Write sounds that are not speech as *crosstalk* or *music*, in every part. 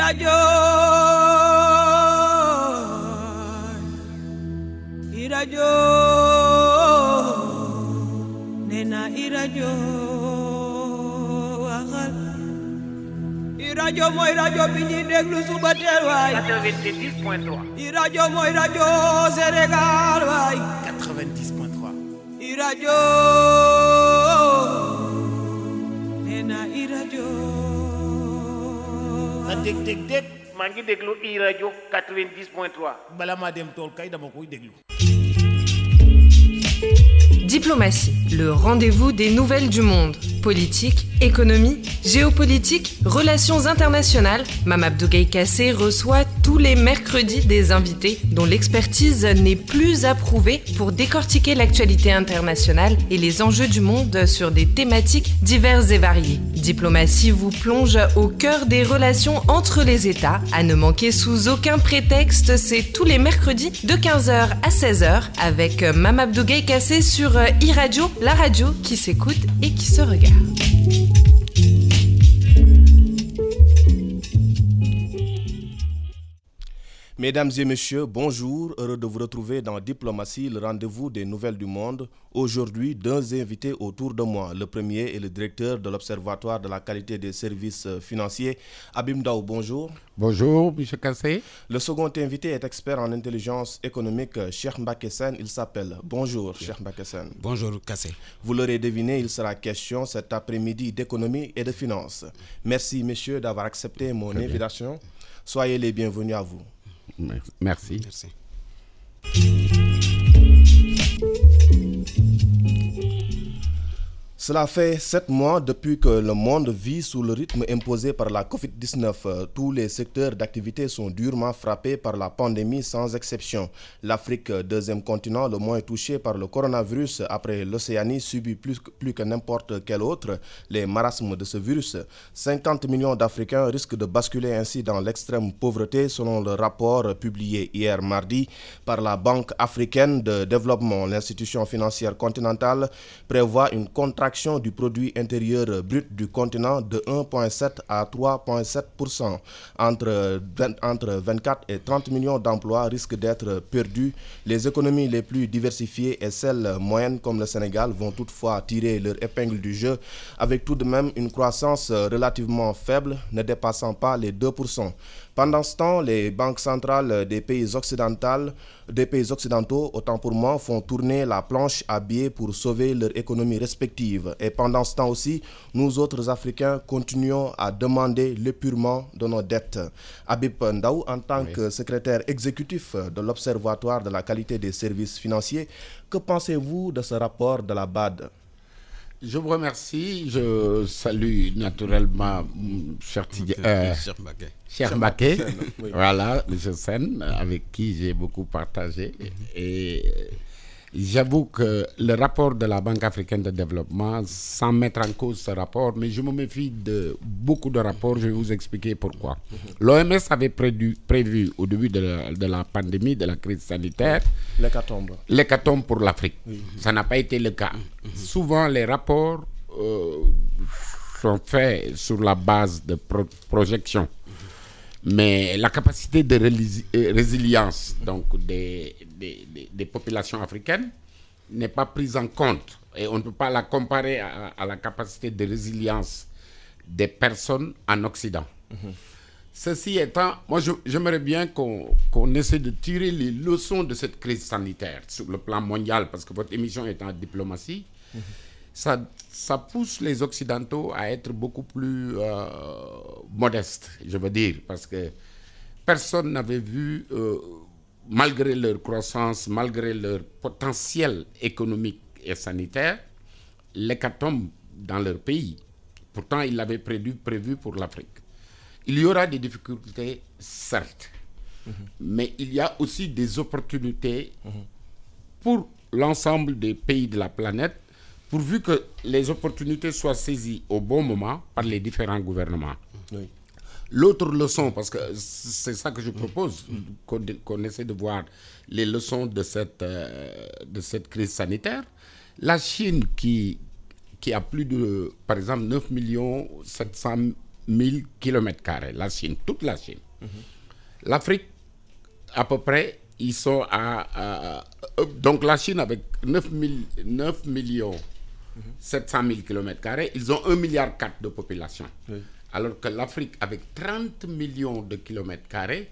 iradio iradio nena iradio waxal iradio mooy rajo bi ñuy déglu suba teel waay. 90.3. iradio mooy rajo Sénégal waay. 90.3. iradio nena sa dég dég dég maa ngi déglu i rajo 90.3. bala maa dem tool kay dama koy déglu Diplomatie, le rendez-vous des nouvelles du monde. Politique, économie, géopolitique, relations internationales. Mamabdou Kassé reçoit tous les mercredis des invités dont l'expertise n'est plus approuvée pour décortiquer l'actualité internationale et les enjeux du monde sur des thématiques diverses et variées. Diplomatie vous plonge au cœur des relations entre les États. À ne manquer sous aucun prétexte, c'est tous les mercredis de 15h à 16h avec Mamabdou Kassé sur e-radio, la radio qui s'écoute et qui se regarde. Thank you Mesdames et messieurs, bonjour. Heureux de vous retrouver dans Diplomatie, le rendez-vous des nouvelles du monde. Aujourd'hui, deux invités autour de moi. Le premier est le directeur de l'Observatoire de la qualité des services euh, financiers, Abim Daou. Bonjour. Bonjour, M. Kassé. Le second invité est expert en intelligence économique, euh, Cheikh Mbakesen. Il s'appelle. Bonjour, Cheikh Mbakesen. bonjour Kassé Vous l'aurez deviné, il sera question cet après-midi d'économie et de finances. Merci, messieurs, d'avoir accepté mon invitation. Soyez les bienvenus à vous. Merci. merci Cela fait sept mois depuis que le monde vit sous le rythme imposé par la COVID-19. Euh, Tous les secteurs d'activité sont durement frappés par la pandémie sans exception. L'Afrique, deuxième continent le moins touché par le coronavirus après l'Océanie, subit plus, plus que n'importe quel autre les marasmes de ce virus. 50 millions d'Africains risquent de basculer ainsi dans l'extrême pauvreté selon le rapport publié hier mardi par la Banque africaine de développement. L'institution financière continentale prévoit une contraction du produit intérieur brut du continent de 1,7 à 3,7 entre, 20 entre 24 et 30 millions d'emplois risquent d'être perdus. Les économies les plus diversifiées et celles moyennes comme le Sénégal vont toutefois tirer leur épingle du jeu avec tout de même une croissance relativement faible ne dépassant pas les 2 pendant ce temps, les banques centrales des pays occidentaux, des pays occidentaux, autant pour moi, font tourner la planche à billets pour sauver leur économie respective. Et pendant ce temps aussi, nous autres Africains continuons à demander l'épurement de nos dettes. Habib Ndaou, en tant que secrétaire exécutif de l'Observatoire de la qualité des services financiers, que pensez-vous de ce rapport de la BAD? Je vous remercie. Je salue naturellement mm, cher euh. Cher Mbaké, Sen, oui. voilà, M. Sen, avec qui j'ai beaucoup partagé. Et euh, j'avoue que le rapport de la Banque africaine de développement, sans mettre en cause ce rapport, mais je me méfie de beaucoup de rapports, je vais vous expliquer pourquoi. L'OMS avait prévu, prévu au début de la, de la pandémie, de la crise sanitaire, L'hécatombe. l'hécatombe pour l'Afrique. Ça n'a pas été le cas. Souvent, les rapports euh, sont faits sur la base de pro- projections. Mais la capacité de euh, résilience donc des, des- populations africaines n'est pas prise en compte. Et on ne peut pas la comparer à, à la capacité de résilience des personnes en Occident. Ceci étant, moi j'aimerais bien qu'on qu'on essaie de tirer les leçons de cette crise sanitaire sur le plan mondial, parce que votre émission est en diplomatie. Ça, ça pousse les Occidentaux à être beaucoup plus euh, modestes, je veux dire, parce que personne n'avait vu, euh, malgré leur croissance, malgré leur potentiel économique et sanitaire, l'hécatombe dans leur pays. Pourtant, ils l'avaient prévu, prévu pour l'Afrique. Il y aura des difficultés, certes, mais il y a aussi des opportunités pour l'ensemble des pays de la planète, pourvu que les opportunités soient saisies au bon moment par les différents gouvernements. Oui. L'autre leçon, parce que c'est ça que je propose, qu'on essaie de voir les leçons de cette, euh, de cette crise sanitaire. La Chine qui, qui a plus de, par exemple, 9 millions 700 000 km. La Chine, toute la Chine. L'Afrique, à peu près, ils sont à. à- donc la Chine, avec 9, 000 9 millions 700 000 km, ils ont 1 milliard 4 de population. Alors que l'Afrique, avec 30 millions de kilomètres carrés,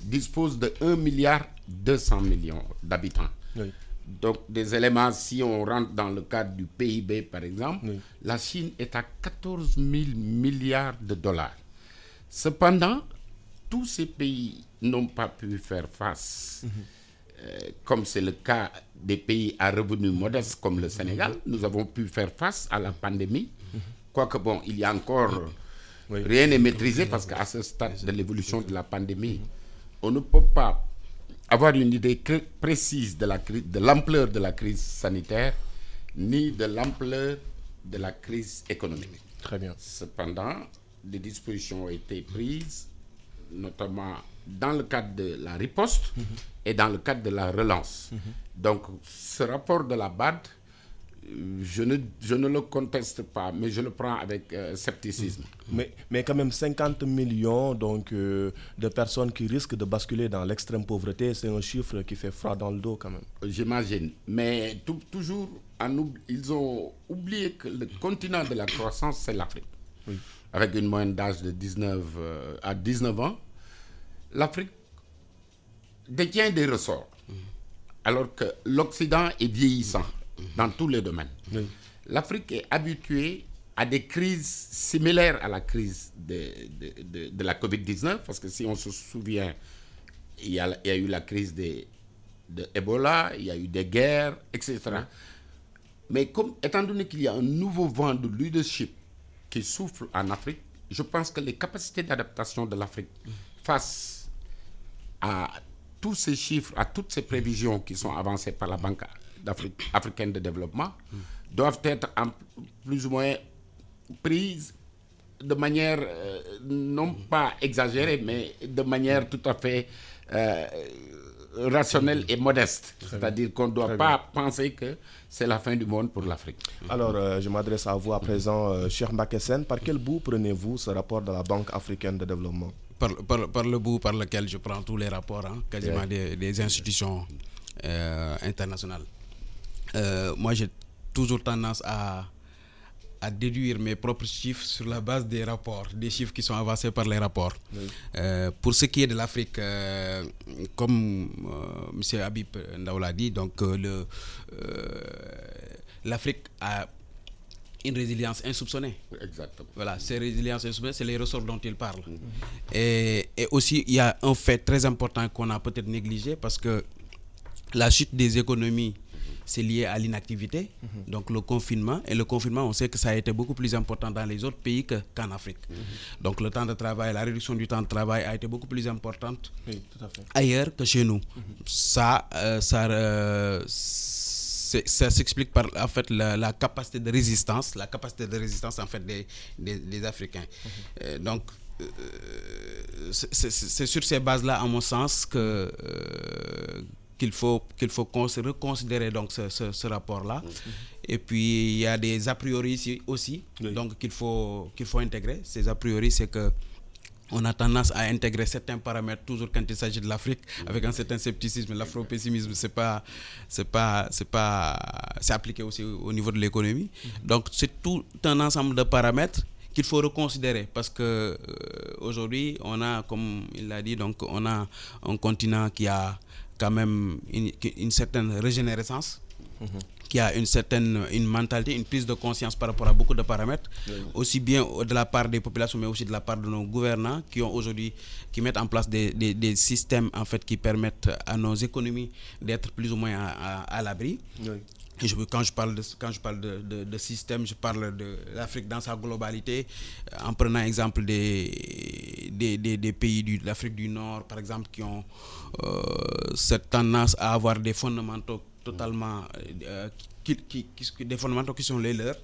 dispose de 1 milliard 200 millions d'habitants. Oui. Donc, des éléments, si on rentre dans le cadre du PIB, par exemple, la Chine est à 14 000 milliards de dollars. Cependant, tous ces pays n'ont pas pu faire face, comme c'est le cas des pays à revenus modestes comme le Sénégal. Nous avons pu faire face à la pandémie. Quoique, bon, il y a encore... Rien n'est maîtrisé parce qu'à ce stade de l'évolution de la pandémie, on ne peut pas avoir une idée précise de la cri- de l'ampleur de la crise sanitaire ni de l'ampleur de la crise économique. Très bien. Cependant, des dispositions ont été prises, notamment dans le cadre de la riposte et dans le cadre de la relance. Donc, ce rapport de la BAD, euh, je ne, je ne le conteste pas, mais je le prends avec euh, scepticisme. Mais, mais quand même 50 millions donc, euh, de personnes qui risquent de basculer dans l'extrême pauvreté, c'est un chiffre qui fait froid dans le dos quand même. J'imagine. Mais tou- toujours, en ils ont oublié que le continent de la croissance, c'est l'Afrique. Avec une moyenne d'âge de 19 euh, à 19 ans, l'Afrique détient des ressorts. Alors que l'Occident est vieillissant dans tous les domaines. L'Afrique est habituée à des crises similaires à la crise de, de- de- de la COVID-19, parce que si on se souvient, il y a, il y a eu la crise des, de Ebola, il y a eu des guerres, etc. Mais comme, étant donné qu'il y a un nouveau vent de leadership qui souffle en Afrique, je pense que les capacités d'adaptation de l'Afrique face à tous ces chiffres, à toutes ces prévisions qui sont avancées par la Banque africaine de développement, doivent être en plus ou moins prises de manière euh, non pas exagérée, mais de manière tout à fait euh, rationnelle et modeste. C'est-à-dire qu'on ne doit pas penser que c'est la fin du monde pour l'Afrique. Alors, euh, je m'adresse à vous à présent, euh, cher Mbakessen. Par quel bout prenez-vous ce rapport de la Banque africaine de développement? Par, par- par le bout par lequel je prends tous les rapports, hein, quasiment des, des institutions euh, internationales. Euh, moi, j'ai toujours tendance à, à déduire mes propres chiffres sur la base des rapports, des chiffres qui sont avancés par les rapports. Euh, pour ce qui est de l'Afrique, euh, comme euh, M. Habib Ndaw l'a dit, donc l'Afrique a une résilience insoupçonnée. Exactement. Voilà, ces résiliences insoupçonnées, c'est les ressorts dont il parle. Et, et aussi, il y a un fait très important qu'on a peut-être négligé parce que la chute des économies, c'est lié à l'inactivité, donc le confinement. Et le confinement, on sait que ça a été beaucoup plus important dans les autres pays que- qu'en Afrique. Donc le temps de travail, la réduction du temps de travail a été beaucoup plus importante Oui, tout à fait. ailleurs que chez nous. Ça, euh, ça, euh, ça s'explique par en fait la, la capacité de résistance, la capacité de résistance en fait des, des, des Africains. Euh, donc euh, c'est- sur ces bases-là, à mon sens, que euh, qu'il faut qu'il faut cons- reconsidérer donc ce, ce- ce rapport-là. Et puis il y a des a priori aussi, donc qu'il faut qu'il faut intégrer. Ces a priori, c'est que on a tendance à intégrer certains paramètres toujours quand il s'agit de l'Afrique avec un certain scepticisme. L'afro-pessimisme, c'est pas, c'est pas, c'est pas, c'est appliqué aussi au au niveau de l'économie. Donc c'est tout un ensemble de paramètres qu'il faut reconsidérer parce que euh, aujourd'hui on a, comme il l'a dit, donc on a un continent qui a quand même une, certaine régénérescence qui a une certaine une mentalité, une prise de conscience par rapport à beaucoup de paramètres, aussi bien de la part des populations, mais aussi de la part de nos gouvernants qui ont aujourd'hui, qui mettent en place des, des- des systèmes en fait qui permettent à nos économies d'être plus ou moins à, à- à l'abri. Et je, quand je parle de quand je parle de, de- de système, je parle de l'Afrique dans sa globalité, euh, en prenant exemple des, des, des- des pays de l'Afrique du Nord, par exemple, qui ont euh, cette tendance à avoir des fondamentaux totalement, euh, qui, qui- qui- des fondamentaux qui sont les leurs,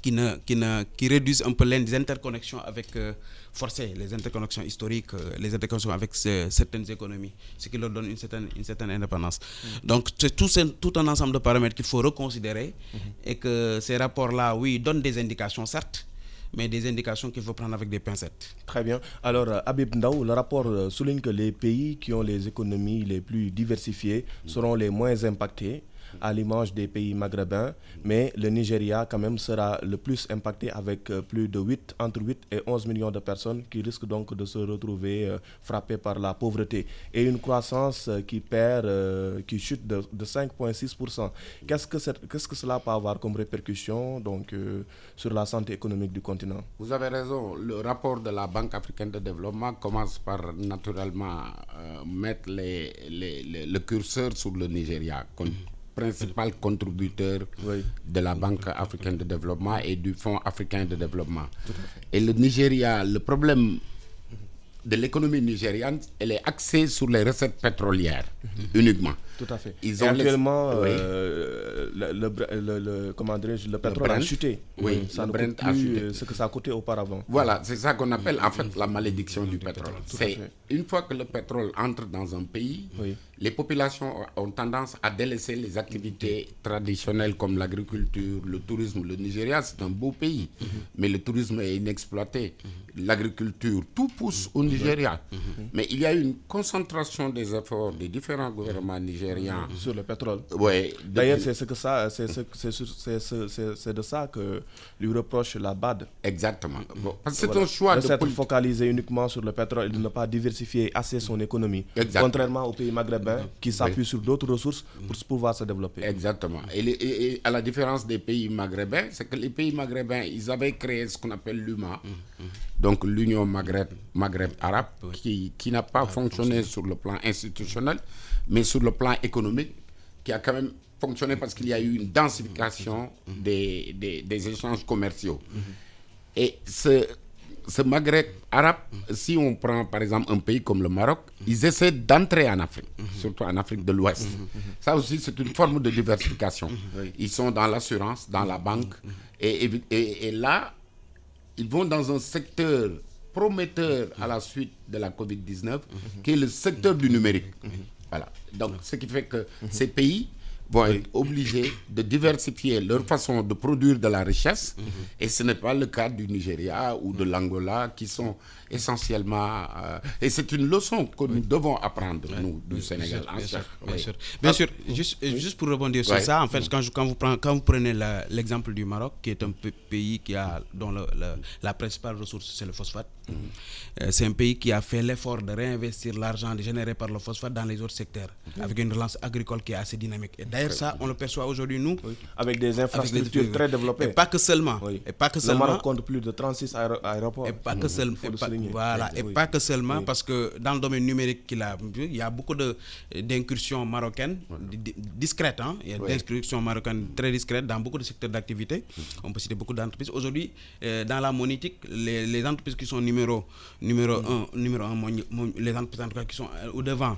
qui, ne, qui, ne, qui réduisent un peu les interconnexions avec, euh, forcées, les interconnexions historiques, euh, les interconnexions avec ce- certaines économies, ce qui leur donne une certaine, une certaine indépendance. Donc c'est tout, tout un ensemble de paramètres qu'il faut reconsidérer. Et que ces rapports-là, oui, donnent des indications, certes, mais des indications qu'il faut prendre avec des pincettes. Très bien. Alors, euh, Habib Ndaou, le rapport euh, souligne que les pays qui ont les économies les plus diversifiées seront les moins impactés à l'image des pays maghrébins, mais le Nigeria quand même sera le plus impacté avec euh, plus de 8, entre 8 et 11 millions de personnes qui risquent donc de se retrouver euh, frappées par la pauvreté. Et une croissance euh, qui perd, qui chute de, 5,6%. Qu'est-ce que, qu'est-ce que cela peut avoir comme répercussion donc, sur la santé économique du continent? Vous avez raison, le rapport de la Banque africaine de développement commence par naturellement mettre le curseur sur le Nigeria principal contributeur de la Banque africaine de développement et du Fonds africain de développement. Et le Nigeria, le problème de l'économie nigériane, elle est axée sur les recettes pétrolières mhm. uniquement. Tout à fait. Ils ont actuellement, euh, le, le, le, comment le pétrole a chuté. Oui, ça ne coûte plus euh, ce que ça a coûté auparavant. Voilà, c'est ça qu'on appelle en fait la malédiction du pétrole. C'est une fois que le pétrole entre dans un pays, les populations ont tendance à délaisser les activités traditionnelles comme l'agriculture, le tourisme. Le Nigeria, c'est un beau pays, mhm. mais le tourisme est inexploité. Mhm. L'agriculture, tout pousse au Nigeria. Mais il y a une concentration des efforts des différents gouvernements nigérians. Sur le pétrole. Oui. D'ailleurs, c'est ce que ça, c'est de ça que lui reproche la BAD. Exactement. c'est un choix de, de s'être focalisé uniquement sur le pétrole et de ne pas diversifier assez son économie. Contrairement aux pays maghrébins qui s'appuient sur d'autres ressources pour pouvoir se développer. Exactement. Et, à la différence des pays maghrébins, c'est que les pays maghrébins, ils avaient créé ce qu'on appelle l'UMA, donc l'Union Maghreb, Maghreb arabe, qui, qui n'a pas fonctionné sur le plan institutionnel, mais sur le plan économique, qui a quand même fonctionné parce qu'il y a eu une densification des, des, des échanges commerciaux. Et ce, ce Maghreb arabe, si on prend par exemple un pays comme le Maroc, ils essaient d'entrer en Afrique, surtout en Afrique de l'Ouest. Ça aussi, c'est une forme de diversification. Ils sont dans l'assurance, dans la banque, et, et, et là, ils vont dans un secteur prometteur à la suite de la Covid-19, qui est le secteur du numérique. Voilà. Donc, ce qui fait que ces pays vont être obligés de diversifier leur façon de produire de la richesse. Et ce n'est pas le cas du Nigeria ou de l'Angola qui sont essentiellement... Euh, et c'est une leçon que nous devons apprendre, nous, du Sénégal. Bien, sûr, bien, sûr, bien sûr. Juste, juste pour rebondir sur ça, en fait, quand, quand, vous, prenez, quand vous prenez l'exemple du Maroc, qui est un pays qui a, dont le, la principale ressource, c'est le phosphate, euh, c'est un pays qui a fait l'effort de réinvestir l'argent généré par le phosphate dans les autres secteurs, avec une relance agricole qui est assez dynamique. Et d'ailleurs, ça, on le perçoit aujourd'hui, nous. Avec des infrastructures très développées. Et pas que seulement. Et pas que seulement. Le Maroc compte plus de 36 aéroports. Et pas que seulement. Voilà, et pas que seulement, parce que dans le domaine numérique, il, a, il y a beaucoup d'incursions marocaines, discrètes. Hein? Il y a des incursions marocaines très discrètes dans beaucoup de secteurs d'activité. On peut citer beaucoup d'entreprises. Aujourd'hui, euh, dans la monétique, les, les entreprises qui sont numéro, numéro un, numéro un, les entreprises qui sont euh, au devant.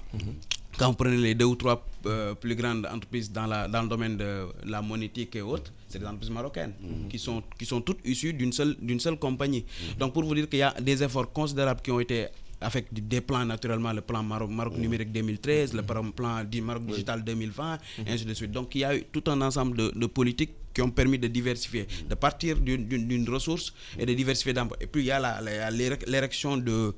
Quand vous prenez les deux ou trois euh, plus grandes entreprises dans, la, dans le domaine de la monétique et autres, c'est des entreprises marocaines mhm. qui, sont, qui sont toutes issues d'une seule, seule compagnie. Mhm. Donc pour vous dire qu'il y a des efforts considérables qui ont été avec des plans naturellement, le plan Maroc, Maroc numérique 2013, le plan du Maroc digital 2020, et ainsi de suite. Donc il y a eu tout un ensemble de, de politiques qui ont permis de diversifier, de partir d'une ressource et de diversifier d'emploi. Et puis il y a l'érection de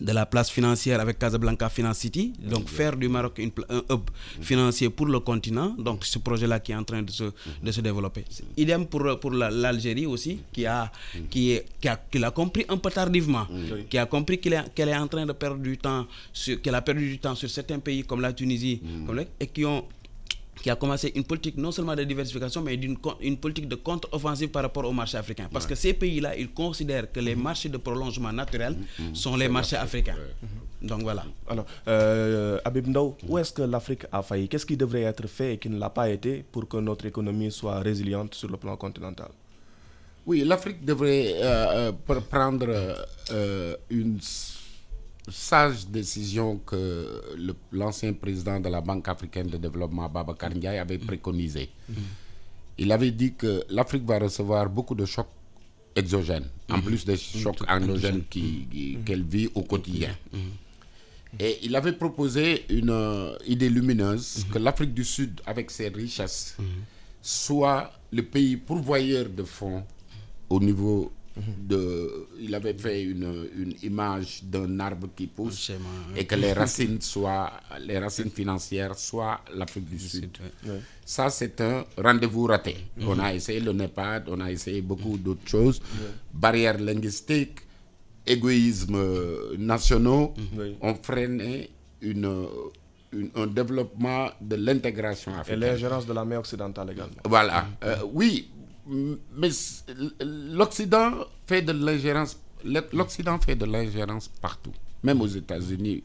de la place financière avec Casablanca Finance City, donc faire du Maroc un hub financier pour le continent, donc ce projet-là qui est en train de se, de se développer. Idem pour, pour l'Algérie aussi, qui a, qui, est, qui, a, qui l'a compris un peu tardivement, qui a compris qu'elle est, qu'elle est en train de perdre du temps, qu'elle a perdu du temps sur certains pays comme la Tunisie, et qui ont qui a commencé une politique non seulement de diversification, mais d'une une politique de contre-offensive par rapport au marché africain. Parce que ces pays-là, ils considèrent que les mm-hmm. marchés de prolongement naturel mm-hmm. sont les marchés africains. Mm-hmm. Donc voilà. Alors, euh, Abib Ndao, où est-ce que l'Afrique a failli? Qu'est-ce qui devrait être fait et qui ne l'a pas été pour que notre économie soit résiliente sur le plan continental? Oui, l'Afrique devrait euh, euh, prendre une sage décision que l'ancien président de la Banque africaine de développement, Baba Ndiaye, avait préconisé. Il avait dit que l'Afrique va recevoir beaucoup de chocs exogènes, en plus des chocs endogènes qu'elle vit au quotidien. Et il avait proposé une euh, idée lumineuse que l'Afrique du Sud, avec ses richesses, soit le pays pourvoyeur de fonds au niveau de, il avait fait une, une image d'un arbre qui pousse schéma, et que les racines soient, les racines financières soient l'Afrique du Sud. Ça, c'est un rendez-vous raté. On a essayé le NEPAD, on a essayé beaucoup d'autres choses. Barrières linguistiques, égoïsmes euh, nationaux Oui. ont freiné une, une- un développement de l'intégration Et africaine. l'ingérence de la mer occidentale également. Voilà. Euh, oui, mais l'Occident fait de l'ingérence. L'Occident fait de l'ingérence partout, même aux États-Unis.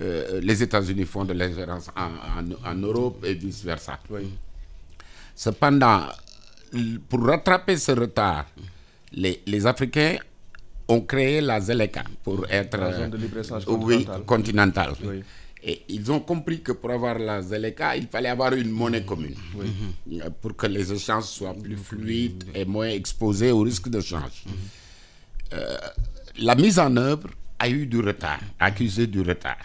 Euh, les États-Unis font de l'ingérence en, en- en Europe et vice versa. Oui. Cependant, pour rattraper ce retard, les, les Africains ont créé la ZLECA pour être La zone euh, de libre-échange oui, continentale. continentale. Oui. Et ils ont compris que pour avoir la ZLECA, il fallait avoir une monnaie commune Euh, pour que les échanges soient plus fluides et moins exposés au risque de change. Euh, la mise en œuvre a eu du retard, accusé du retard.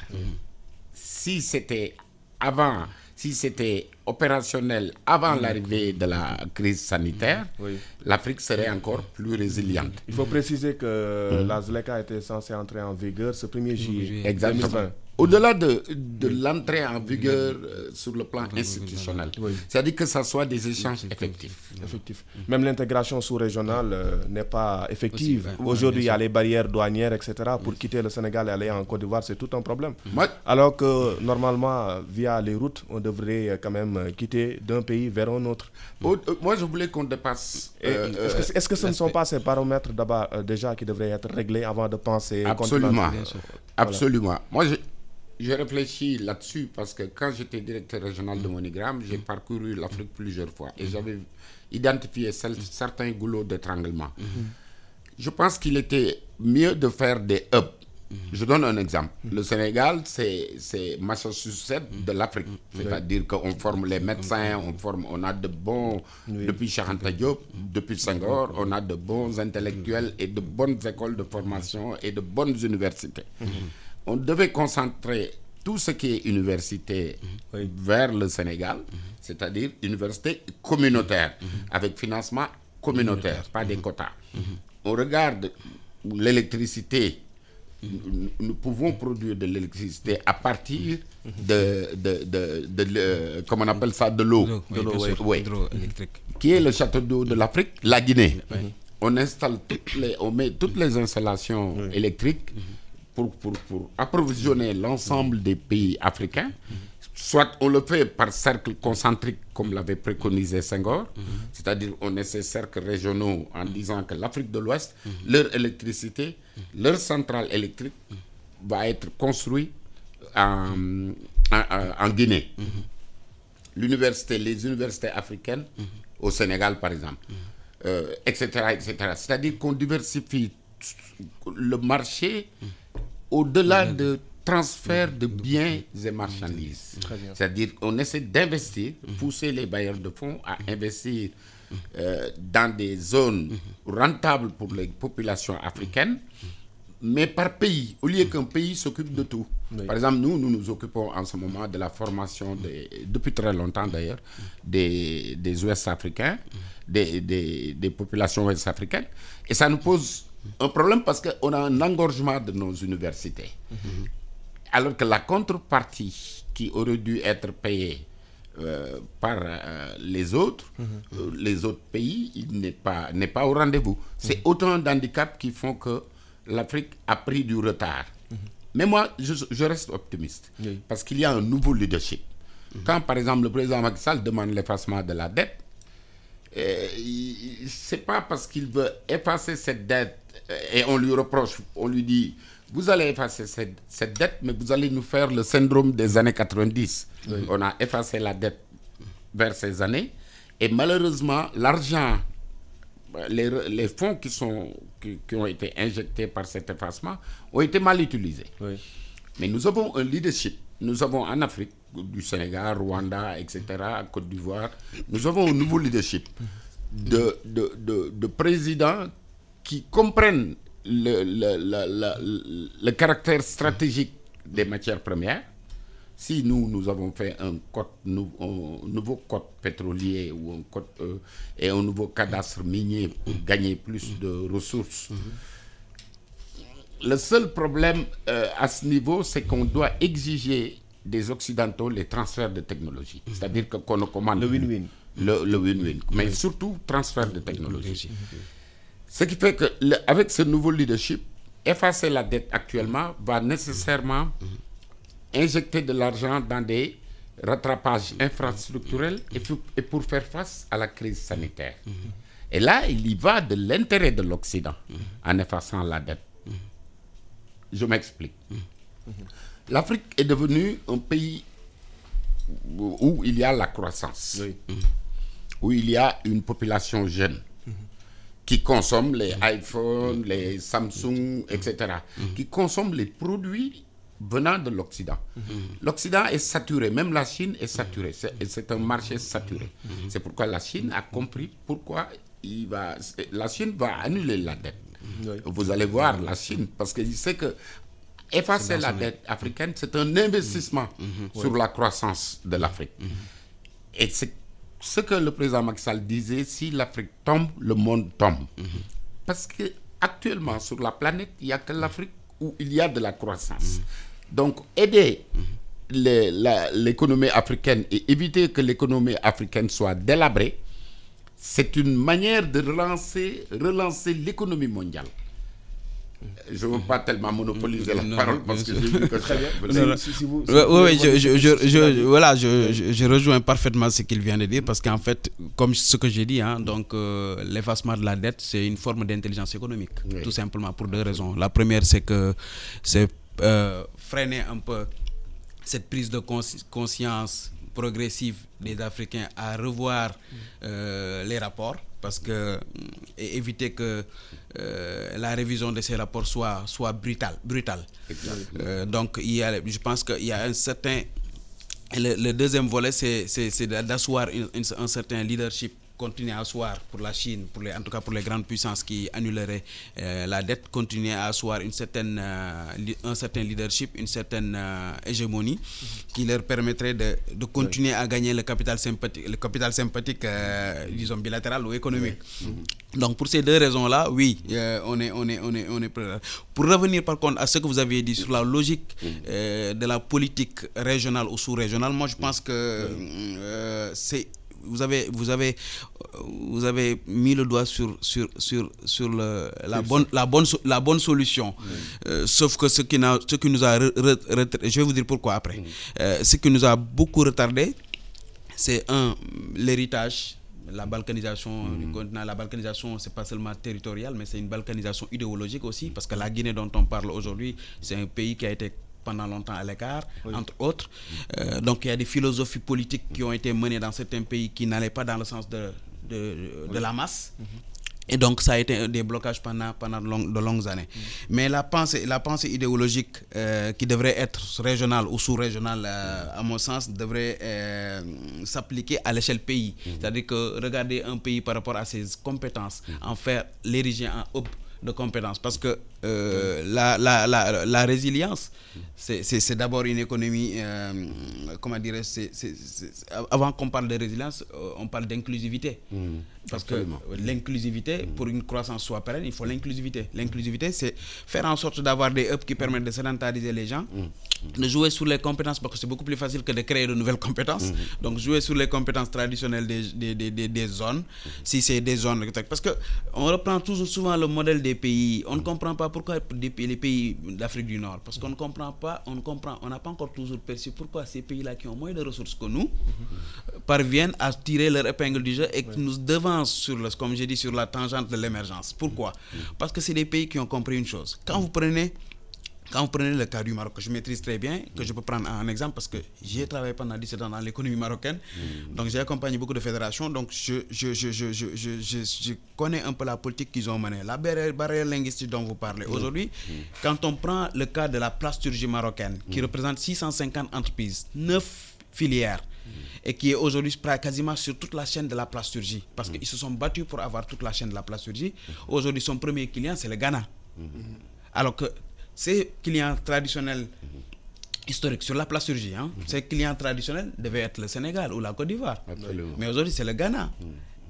Si c'était avant, si c'était opérationnel avant l'arrivée de la crise sanitaire, Oui. l'Afrique serait encore plus résiliente. Il faut préciser que la ZLECA était censée entrer en vigueur ce 1er juillet Exactement. 2020. Au-delà de, de l'entrée en vigueur euh, sur le plan institutionnel, Oui. c'est-à-dire que ça soit des échanges effectifs. Effectif. Même l'intégration sous-régionale euh, n'est pas effective. Hein. Aujourd'hui, il y a les barrières douanières, etc. Pour quitter le Sénégal et aller en Côte d'Ivoire, c'est tout un problème. Alors que normalement, via les routes, on devrait euh, quand même quitter d'un pays vers un autre. au- moi, je voulais qu'on dépasse. Euh, Est-ce que, ce ne sont pas ces paramètres d'abord, euh, déjà qui devraient être réglés avant de penser Absolument. Absolument. Moi, je, réfléchis là-dessus parce que quand j'étais directeur régional de Monigram, j'ai parcouru l'Afrique plusieurs fois et j'avais identifié certains goulots d'étranglement. Je pense qu'il était mieux de faire des hubs. Je donne un exemple. Le Sénégal, c'est Massachusetts de l'Afrique. C'est-à-dire qu'on forme les médecins, on, forme, on a de bons, depuis Cheikh Anta Diop, depuis Senghor, on a de bons intellectuels et de bonnes écoles de formation et de bonnes universités. On devait concentrer tout ce qui est université vers le Sénégal, c'est-à-dire université communautaire, avec financement communautaire, pas des quotas. On regarde l'électricité. Nous, pouvons produire de l'électricité à partir de, de, de, de le- comment on appelle ça, de l'eau, qui est le château d'eau de l'Afrique, la Guinée. On installe toutes les, on met toutes les installations électriques pour, approvisionner l'ensemble des pays africains. Soit on le fait par cercle concentrique comme l'avait préconisé Senghor, c'est-à-dire on ait ces cercles régionaux en disant que l'Afrique de l'Ouest, leur électricité, leur centrale électrique va être construite en, Guinée les universités africaines au Sénégal, par exemple, euh, etc., etc. C'est-à-dire qu'on diversifie le marché au-delà de transfert de biens et marchandises. C'est-à-dire qu'on essaie d'investir, pousser les bailleurs de fonds à investir euh, dans des zones rentables pour les populations africaines, mais par pays, au lieu qu'un pays s'occupe de tout. Par exemple, nous, nous nous occupons en ce moment de la formation, des- depuis très longtemps d'ailleurs, des, des Ouest africains, des, des, des populations ouest africaines. Et ça nous pose un problème parce qu'on a un engorgement de nos universités. Alors que la contrepartie qui aurait dû être payée euh, par euh, les autres, euh, les autres pays, il n'est pas, n'est pas au rendez-vous. C'est autant d'handicaps qui font que l'Afrique a pris du retard. Mais moi, je, je reste optimiste parce qu'il y a un nouveau leadership. Quand, par exemple, le président Macky Sall demande l'effacement de la dette, c'est pas parce qu'il veut effacer cette dette euh, et on lui reproche, on lui dit, vous allez effacer cette, cette dette, mais vous allez nous faire le syndrome des années 90. On a effacé la dette vers ces années et malheureusement, l'argent, euh, les, fonds qui, sont, qui, qui ont été injectés par cet effacement ont été mal utilisés. Oui. Mais nous avons un leadership. Nous avons en Afrique, du Sénégal, Rwanda, etc., Côte d'Ivoire, nous avons un nouveau leadership de, de, de, de présidents qui comprennent le, le, le- le- caractère stratégique des matières premières, Si nous, nous avons fait un, code, nouveau code pétrolier ou un code, euh, et un nouveau cadastre minier pour gagner plus de ressources, le seul problème euh, à ce niveau, c'est qu'on doit exiger des Occidentaux les transferts de technologie. C'est-à-dire que- qu'on commande. Le win-win. Le win-win. Mais surtout, transfert de technologie. Ce qui fait que, le- avec ce nouveau leadership, effacer la dette actuellement va nécessairement injecter de l'argent dans des rattrapages infrastructurels et et pour faire face à la crise sanitaire. Et là, il y va de l'intérêt de l'Occident en effaçant la dette. Je m'explique. L'Afrique est devenue un pays où il y a la croissance, Oui. où il y a une population jeune. Qui consomme les iPhones, les Samsung, etc., qui consomme les produits venant de l'Occident. L'Occident est saturé, même la Chine est saturée, c'est un marché saturé. C'est pourquoi la Chine a compris pourquoi il va, la Chine va annuler la dette. Oui. Vous allez voir la Chine, parce qu'il sait que effacer la dette africaine, c'est un investissement sur la croissance de l'Afrique. Et c'est ce que le président Macky Sall disait, si l'Afrique tombe, le monde tombe. Parce que actuellement sur la planète, il n'y a que l'Afrique où il y a de la croissance. Donc, aider l'économie africaine et éviter que l'économie africaine soit délabrée, c'est une manière de relancer, relancer l'économie mondiale. Je ne veux pas tellement monopoliser la Non, parole parce que j'ai vu que très bien. Ouais, je, je, je, je- sur- voilà, je, je, je rejoins parfaitement ce qu'il vient de dire parce qu'en fait, comme ce que j'ai dit, hein, donc euh, l'effacement de la dette, c'est une forme d'intelligence économique, Oui. tout simplement pour deux raisons. La première, c'est que c'est euh, freiner un peu cette prise de consci- conscience progressive des Africains à revoir euh, les rapports parce que et éviter que euh, la révision de ces rapports soit soit brutale brutale. Euh, donc il y a, je pense qu'il y a un certain le, le deuxième volet c'est d'asseoir un certain leadership continuer à asseoir pour la Chine, pour les, en tout cas pour les grandes puissances qui annuleraient euh, la dette, continuer à asseoir une certaine, euh, un certain leadership, une certaine euh, hégémonie qui leur permettrait de, de continuer à gagner le capital sympathique, le capital sympathique disons bilatéral ou économique. Donc pour ces deux raisons-là, oui, on est, on est, on est, on est prêt. Pour revenir par contre à ce que vous aviez dit sur la logique de la politique régionale ou sous-régionale, moi je pense que c'est vous avez, vous avez, vous avez mis le doigt sur, sur, sur, sur le, la, bonne, la, bonne, la bonne solution. Euh, sauf que ce qui, n'a- ce qui nous a... re- re- re- je vais vous dire pourquoi après. Euh, ce qui nous a beaucoup retardé, c'est un, l'héritage, la balkanisation du continent. La balkanisation, c'est pas seulement territorial, mais c'est une balkanisation idéologique aussi, parce que la Guinée dont on parle aujourd'hui, c'est un pays qui a été pendant longtemps à l'écart, entre autres. Euh, donc il y a des philosophies politiques qui ont été menées dans certains pays qui n'allaient pas dans le sens de, de, de la masse. Et donc, ça a été un des blocages pendant, pendant de, longues, de longues années. Mais la pensée, la pensée idéologique euh, qui devrait être régionale ou sous-régionale, euh, à mon sens, devrait euh, s'appliquer à l'échelle pays. C'est-à-dire que regarder un pays par rapport à ses compétences, en faire l'ériger en hub de compétences. Parce que euh, la, la, la, la résilience, c'est d'abord une économie, euh, comment dirais avant qu'on parle de résilience, euh, on parle d'inclusivité. Parce Absolument. que l'inclusivité, pour une croissance soit pérenne, il faut l'inclusivité. L'inclusivité, c'est faire en sorte d'avoir des hubs qui permettent de sédentariser les gens, de jouer sur les compétences, parce que c'est beaucoup plus facile que de créer de nouvelles compétences. Donc, jouer sur les compétences traditionnelles des, des, des, des- des zones, si c'est des zones. Parce que on reprend toujours souvent le modèle des pays. On ne comprend pas pourquoi les pays d'Afrique du Nord. Parce qu'on ne comprend pas, on ne comprend, on n'a pas encore toujours perçu pourquoi ces pays-là qui ont moins de ressources que nous parviennent à tirer leur épingle du jeu et qui nous devancent sur le, comme j'ai dit, sur la tangente de l'émergence. Pourquoi? Parce que c'est des pays qui ont compris une chose. Quand vous prenez quand vous prenez le cas du Maroc, que je maîtrise très bien, que je peux prendre en exemple parce que j'ai travaillé pendant 17 ans dans l'économie marocaine, donc j'ai accompagné beaucoup de fédérations, donc je, je, je, je, je, je, je- je connais un peu la politique qu'ils ont menée. La barrière, barrière linguistique dont vous parlez. Aujourd'hui, quand on prend le cas de la plasturgie marocaine, qui représente 650 entreprises, 9 filières, et qui est aujourd'hui quasiment sur toute la chaîne de la plasturgie, parce qu'ils se sont battus pour avoir toute la chaîne de la plasturgie. Aujourd'hui, son premier client, c'est le Ghana. Alors que ces clients traditionnels historique sur la plasturgie. Hein. Ses clients traditionnels devaient être le Sénégal ou la Côte d'Ivoire. Mais aujourd'hui, c'est le Ghana.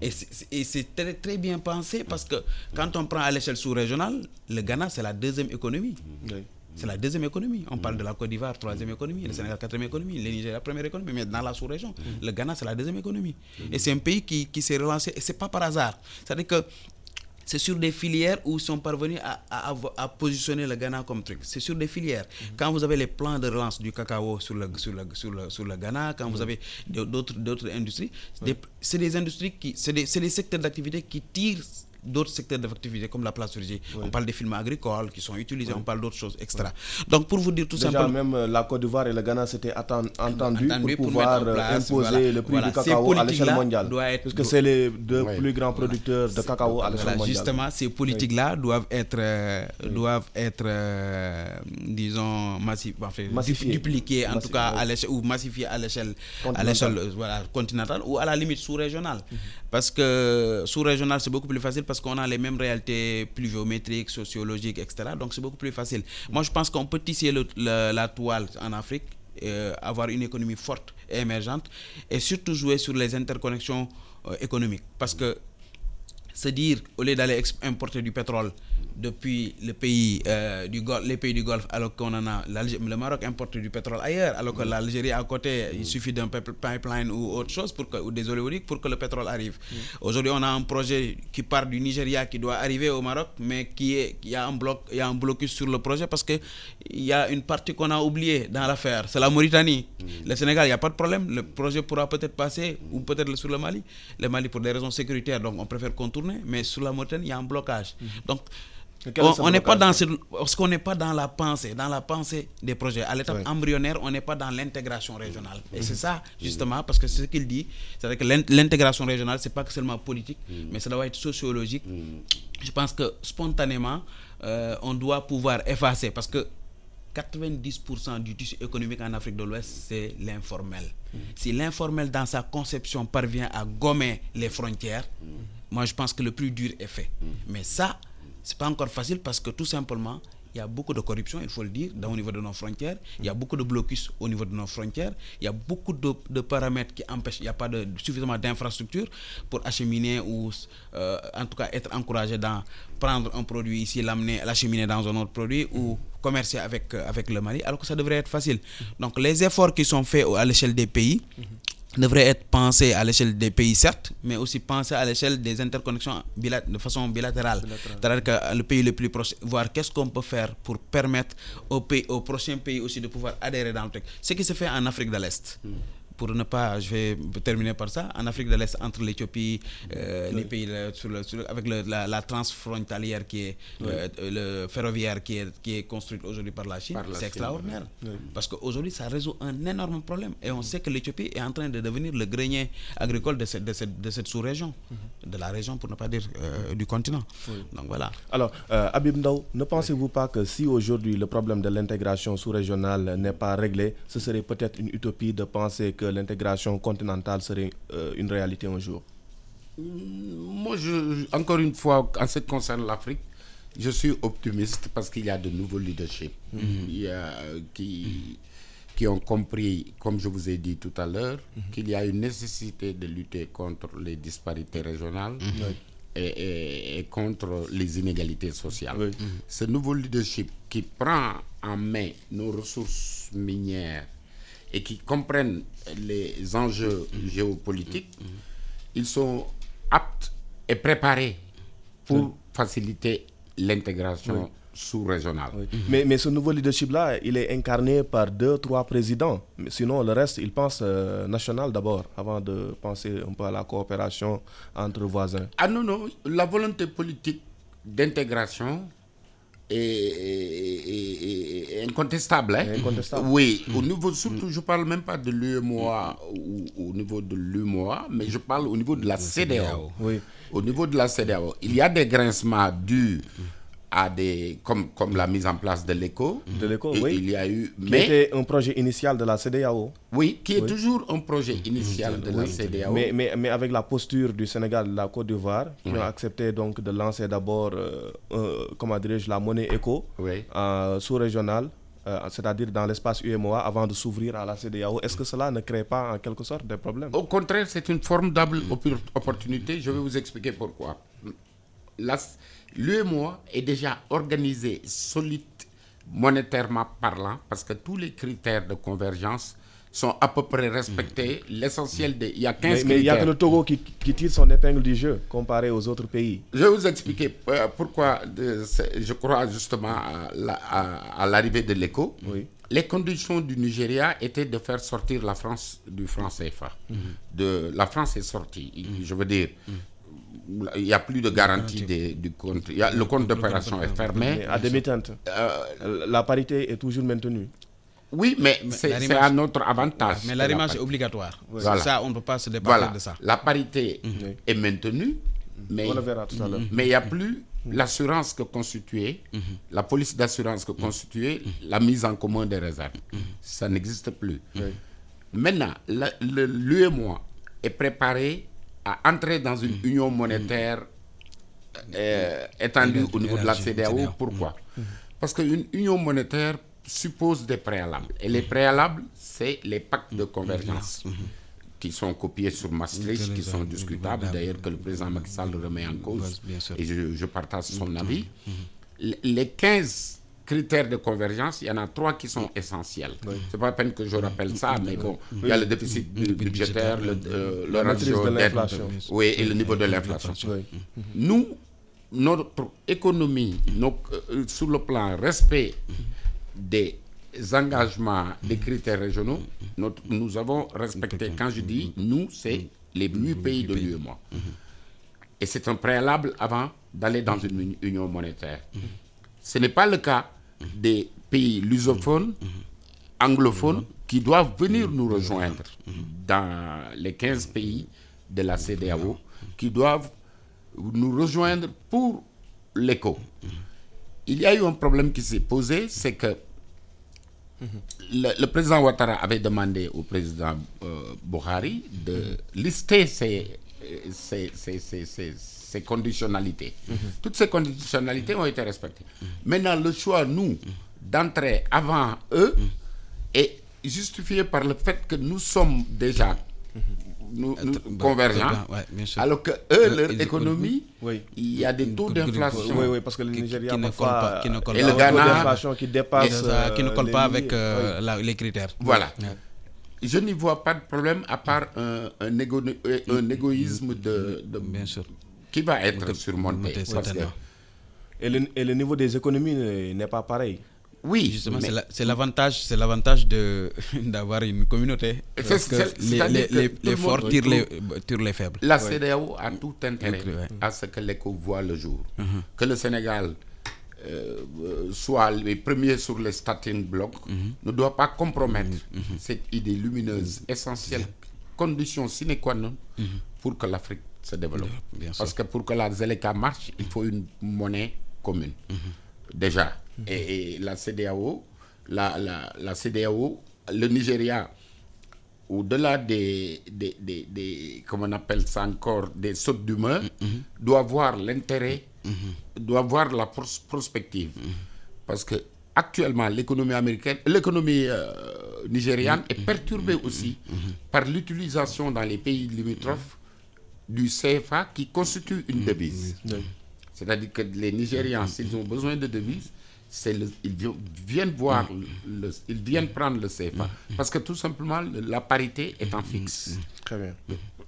Et c'est- Et c'est très, très bien pensé parce que quand on prend à l'échelle sous-régionale, le Ghana, c'est la deuxième économie. Oui. C'est la deuxième économie. On parle de la Côte d'Ivoire, troisième économie, le Sénégal, quatrième économie, le Niger, la première économie, mais dans la sous-région, le Ghana, c'est la deuxième économie. Et c'est un pays qui, qui s'est relancé, et c'est pas par hasard. C'est-à-dire que c'est sur des filières où ils sont parvenus à, à avo- à positionner le Ghana comme truc. C'est sur des filières. Quand vous avez les plans de relance du cacao sur le, sur le, sur le, sur le Ghana, quand vous avez de- d'autres industries, c'est des industries qui, c'est des, c'est des secteurs d'activité qui tirent d'autres secteurs d'activité comme la plasturgie. On parle des films agricoles qui sont utilisés, on parle d'autres choses, etc. Donc pour vous dire tout Déjà, simplement... même euh, la Côte d'Ivoire et le Ghana s'étaient entendus Entendu pour pour pouvoir euh, place, imposer voilà. le prix Voilà. du cacao à l'échelle mondiale. être- Puisque c'est les deux plus grands producteurs de cacao à l'échelle Voilà, mondiale. justement, ces politiques-là doivent être, euh, doivent être euh, disons, massif, enfin, Massifiées. dupliquées, en tout cas, à ou massifiées à l'échelle Continentale. l'échelle voilà, continentale ou à la limite sous-régionale. Parce que sous-régional, c'est beaucoup plus facile parce qu'on a les mêmes réalités pluviométriques, sociologiques, etc. Donc, c'est beaucoup plus facile. Moi, je pense qu'on peut tisser la toile en Afrique, euh, avoir une économie forte et émergente et surtout jouer sur les interconnexions euh, économiques. Parce que se dire, au lieu d'aller importer du pétrole depuis le pays, euh, du Golfe, les pays du Golfe, alors qu'on en a, le Maroc importe du pétrole ailleurs, alors que l'Algérie à côté, il suffit d'un pip- pipeline ou autre chose, pour que, ou des oléoducs pour que le pétrole arrive. Aujourd'hui, on a un projet qui part du Nigeria, qui doit arriver au Maroc, mais qui est, il y a un bloc, il y a un blocus sur le projet parce que il y a une partie qu'on a oubliée dans l'affaire, c'est la Mauritanie. Le Sénégal, il n'y a pas de problème, le projet pourra peut-être passer, ou peut-être sur le Mali. Le Mali, pour des raisons sécuritaires, donc on préfère contourner, mais sur la Mauritanie, il y a un blocage. Donc, on ce n'est pas dans parce qu'on n'est pas dans la pensée, dans la pensée des projets. À l'étape Oui. embryonnaire, on n'est pas dans l'intégration régionale. Et c'est ça, justement, parce que c'est ce qu'il dit, c'est-à-dire que l'int- l'intégration régionale, c'est pas que seulement politique, mais ça doit être sociologique. Je pense que spontanément, euh, on doit pouvoir effacer, parce que 90% du tissu économique en Afrique de l'Ouest, c'est l'informel. Si l'informel, dans sa conception, parvient à gommer les frontières, moi, je pense que le plus dur est fait. Mais ça, c'est pas encore facile parce que tout simplement, il y a beaucoup de corruption, il faut le dire, au niveau de nos frontières. Il y a beaucoup de blocus au niveau de nos frontières. Il y a beaucoup de, paramètres qui empêchent, il n'y a pas de, suffisamment d'infrastructures pour acheminer ou, euh, en tout cas, être encouragé dans prendre un produit ici, l'amener, l'acheminer dans un autre produit ou commercer avec, euh, avec le Mali, alors que ça devrait être facile. Donc, les efforts qui sont faits à l'échelle des pays, devrait être pensé à l'échelle des pays, certes, mais aussi pensé à l'échelle des interconnexions de façon bilatérale. C'est-à-dire que le pays le plus proche, voir qu'est-ce qu'on peut faire pour permettre aux, pays, aux prochains pays aussi de pouvoir adhérer dans le truc. Ce qui se fait en Afrique de l'Est. Pour ne pas, je vais terminer par ça, en Afrique de l'Est, entre l'Éthiopie, euh, les pays le- sur le- sur le- avec le- la, la transfrontalière qui est, euh, le ferroviaire qui est, qui est construite aujourd'hui par la Chine, c'est extraordinaire. Parce qu'aujourd'hui, ça résout un énorme problème. Et on sait que l'Éthiopie est en train de devenir le grenier agricole de cette, de cette, de cette sous-région, de la région, pour ne pas dire euh, du continent. Donc voilà. Alors, euh, Habib Ndaw, ne pensez-vous pas que si aujourd'hui le problème de l'intégration sous-régionale n'est pas réglé, ce serait peut-être une utopie de penser que l'intégration continentale serait euh, une réalité un jour? Moi, je, encore une fois, en ce qui concerne l'Afrique, je suis optimiste parce qu'il y a de nouveaux leaderships a, euh, qui, qui ont compris, comme je vous ai dit tout à l'heure, qu'il y a une nécessité de lutter contre les disparités régionales et, et- et contre les inégalités sociales. Ce nouveau leadership qui prend en main nos ressources minières et qui comprennent les enjeux géopolitiques, ils sont aptes et préparés pour faciliter l'intégration sous-régionale. Oui. Mais, mais ce nouveau leadership-là, il est incarné par deux, trois présidents. Mais sinon, le reste, il pense euh, national d'abord, avant de penser un peu à la coopération entre voisins. Ah non, non, la volonté politique d'intégration est, est- est- est incontestable. hein. Est incontestable. Oui, au niveau, surtout, je parle même pas de l'UMOA ou au niveau de l'UMOA, mais je parle au niveau de la CDAO. Oui. Au niveau de la CDAO, il y a des grincements dus à des, comme, comme la mise en place de l'éco. De l'éco, oui. Il y a eu, Qui mais, était un projet initial de la CDAO. oui, qui est toujours un projet initial de la CDAO. Mais, mais, mais avec la posture du Sénégal, de la Côte d'Ivoire, qui ont accepté donc de lancer d'abord, euh, euh, comment dirais-je, la monnaie éco Oui. euh, sous-régionale euh, c'est-à-dire dans l'espace UMOA, avant de s'ouvrir à la CDAO. Est-ce que cela ne crée pas en quelque sorte des problèmes? Au contraire, c'est une formidable oppor- opportunité. Je vais vous expliquer pourquoi. L'UMOA est déjà organisé solide monétairement parlant parce que tous les critères de convergence sont à peu près respectés. L'essentiel des... Il y a 15 Mais mais il n'y a que le Togo qui, qui tire son épingle du jeu comparé aux autres pays. Je vais vous expliquer euh, pourquoi euh, je crois justement à la- à à l'arrivée de l'écho. Les conditions du Nigeria étaient de faire sortir la France du franc CFA. De, la France est sortie. Je veux dire, il n'y a plus de garantie des- du compte. Il y a- le compte d'opération est fermé. Mais à demi-teinte, Euh, la parité est toujours maintenue. oui, mais c'est à notre avantage. Mais l'arrimage la est obligatoire. Voilà. Ça, on ne peut pas se départir Voilà, de ça. la parité est maintenue, mais On le verra tout à l'heure. mais il n'y a plus l'assurance que constituait, la police d'assurance que constituait la mise en commun des réserves. Ça n'existe plus. Maintenant, la- le- l'UEMOA est préparé à entrer dans une union monétaire euh, étendue au niveau de la CDAO. Pourquoi? Parce qu'une union monétaire suppose des préalables. Et les préalables, c'est les pactes de convergence qui sont copiés sur Maastricht, qui sont discutables, d'ailleurs que le président Macky Sall remet en cause, et je, je partage son avis. Les 15 critères de convergence, il y en a trois qui sont essentiels. C'est pas la peine que je rappelle ça, mais bon, il y a le déficit bu- budgétaire, le, euh, le ratio de l'inflation. oui, et le niveau de l'inflation. Oui. Nous, notre économie, nos- euh, sur le plan respect des engagements des critères régionaux, notre- nous avons respecté, quand je dis nous, c'est les huit pays de l'UEMOA. Et c'est un préalable avant d'aller dans une uni- union monétaire. Ce n'est pas le cas des pays lusophones, anglophones, qui doivent venir nous rejoindre dans les 15 pays de la CDAO, qui doivent nous rejoindre pour l'écho. Il y a eu un problème qui s'est posé, c'est que le, président Ouattara avait demandé au président euh, de lister ses, euh, ses, ses- ses conditionnalités. Toutes ces conditionnalités ont été respectées. Maintenant, le choix, nous, d'entrer avant eux est justifié par le fait que nous sommes déjà nous, nous, bah, convergents, bah, ouais, bien sûr. alors que eux, Euh, leur ils- économie, Oui. il y a des taux d'inflation. Oui, oui, parce que le Qui- Nigeria qui ne colle pas- qui ne colle Et a le Ghana- d'inflation qui dépasse qui ne euh, colle les pas avec euh, la- les critères. Voilà. Ouais. Je n'y vois pas de problème à part un, un, égo- euh, un égoïsme de, de- Bien sûr. Qui va être surmonté. Parce que- certainement. Et le, et le niveau des économies n'est pas pareil. oui, Justement, mais c'est la- c'est l'avantage, c'est l'avantage de *laughs* d'avoir une communauté. C'est- Parce que les, forts tirent les, retrouve- tirent les faibles. la CEDEAO a tout intérêt Ouais. à ce que l'éco voit le jour. Que le Sénégal euh, euh, soit les premiers sur les starting blocks ne doit pas compromettre cette idée lumineuse, essentielle, condition sine qua non pour que l'Afrique se développe. Bien sûr. Parce que pour que la ZLECA marche, il faut une monnaie commune. Déjà. Et, et la CEDEAO, la, la, la CEDEAO, le Nigeria, au-delà des, des, des, des- comment on appelle ça encore, des sautes d'humeur, doit voir l'intérêt, doit voir la pros- prospective. Parce que actuellement, l'économie américaine, l'économie euh, nigériane est perturbée aussi par l'utilisation dans les pays limitrophes du CFA qui constitue une devise. C'est-à-dire que les Nigérians, s'ils ont besoin de devises, le- ils vi- viennent voir, le, ils viennent prendre le CFA. Parce que tout simplement, le- la parité est en fixe. Très bien.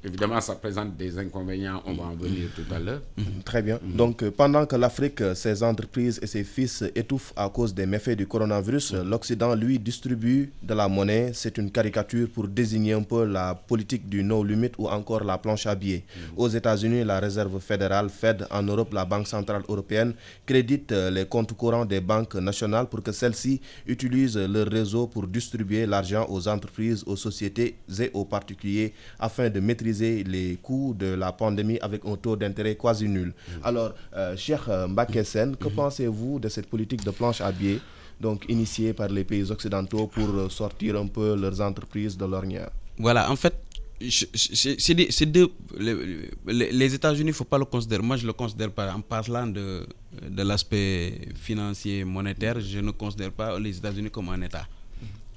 Évidemment, ça présente des inconvénients, on va en venir tout à l'heure. Très bien. Donc, euh, pendant que l'Afrique, euh, ses entreprises et ses fils étouffent à cause des méfaits du coronavirus, euh, l'Occident, lui, distribue de la monnaie. C'est une caricature pour désigner un peu la politique du no limit ou encore la planche à billets. Aux États-Unis, la Réserve fédérale, Fed, en Europe, la Banque centrale européenne, crédite euh, les comptes courants des banques nationales pour que celles-ci utilisent leur réseau pour distribuer l'argent aux entreprises, aux sociétés et aux particuliers afin de maîtriser les coûts de la pandémie avec un taux d'intérêt quasi nul. Alors, euh, cher euh, Mbaké Sen, que pensez-vous de cette politique de planche à billets donc initiée par les pays occidentaux pour euh, sortir un peu leurs entreprises de l'ornière? Voilà, en fait, c'est deux. Les, les États-Unis, il ne faut pas le considérer. Moi, je le considère pas. En parlant de, de l'aspect financier, monétaire, je ne considère pas les États-Unis comme un État.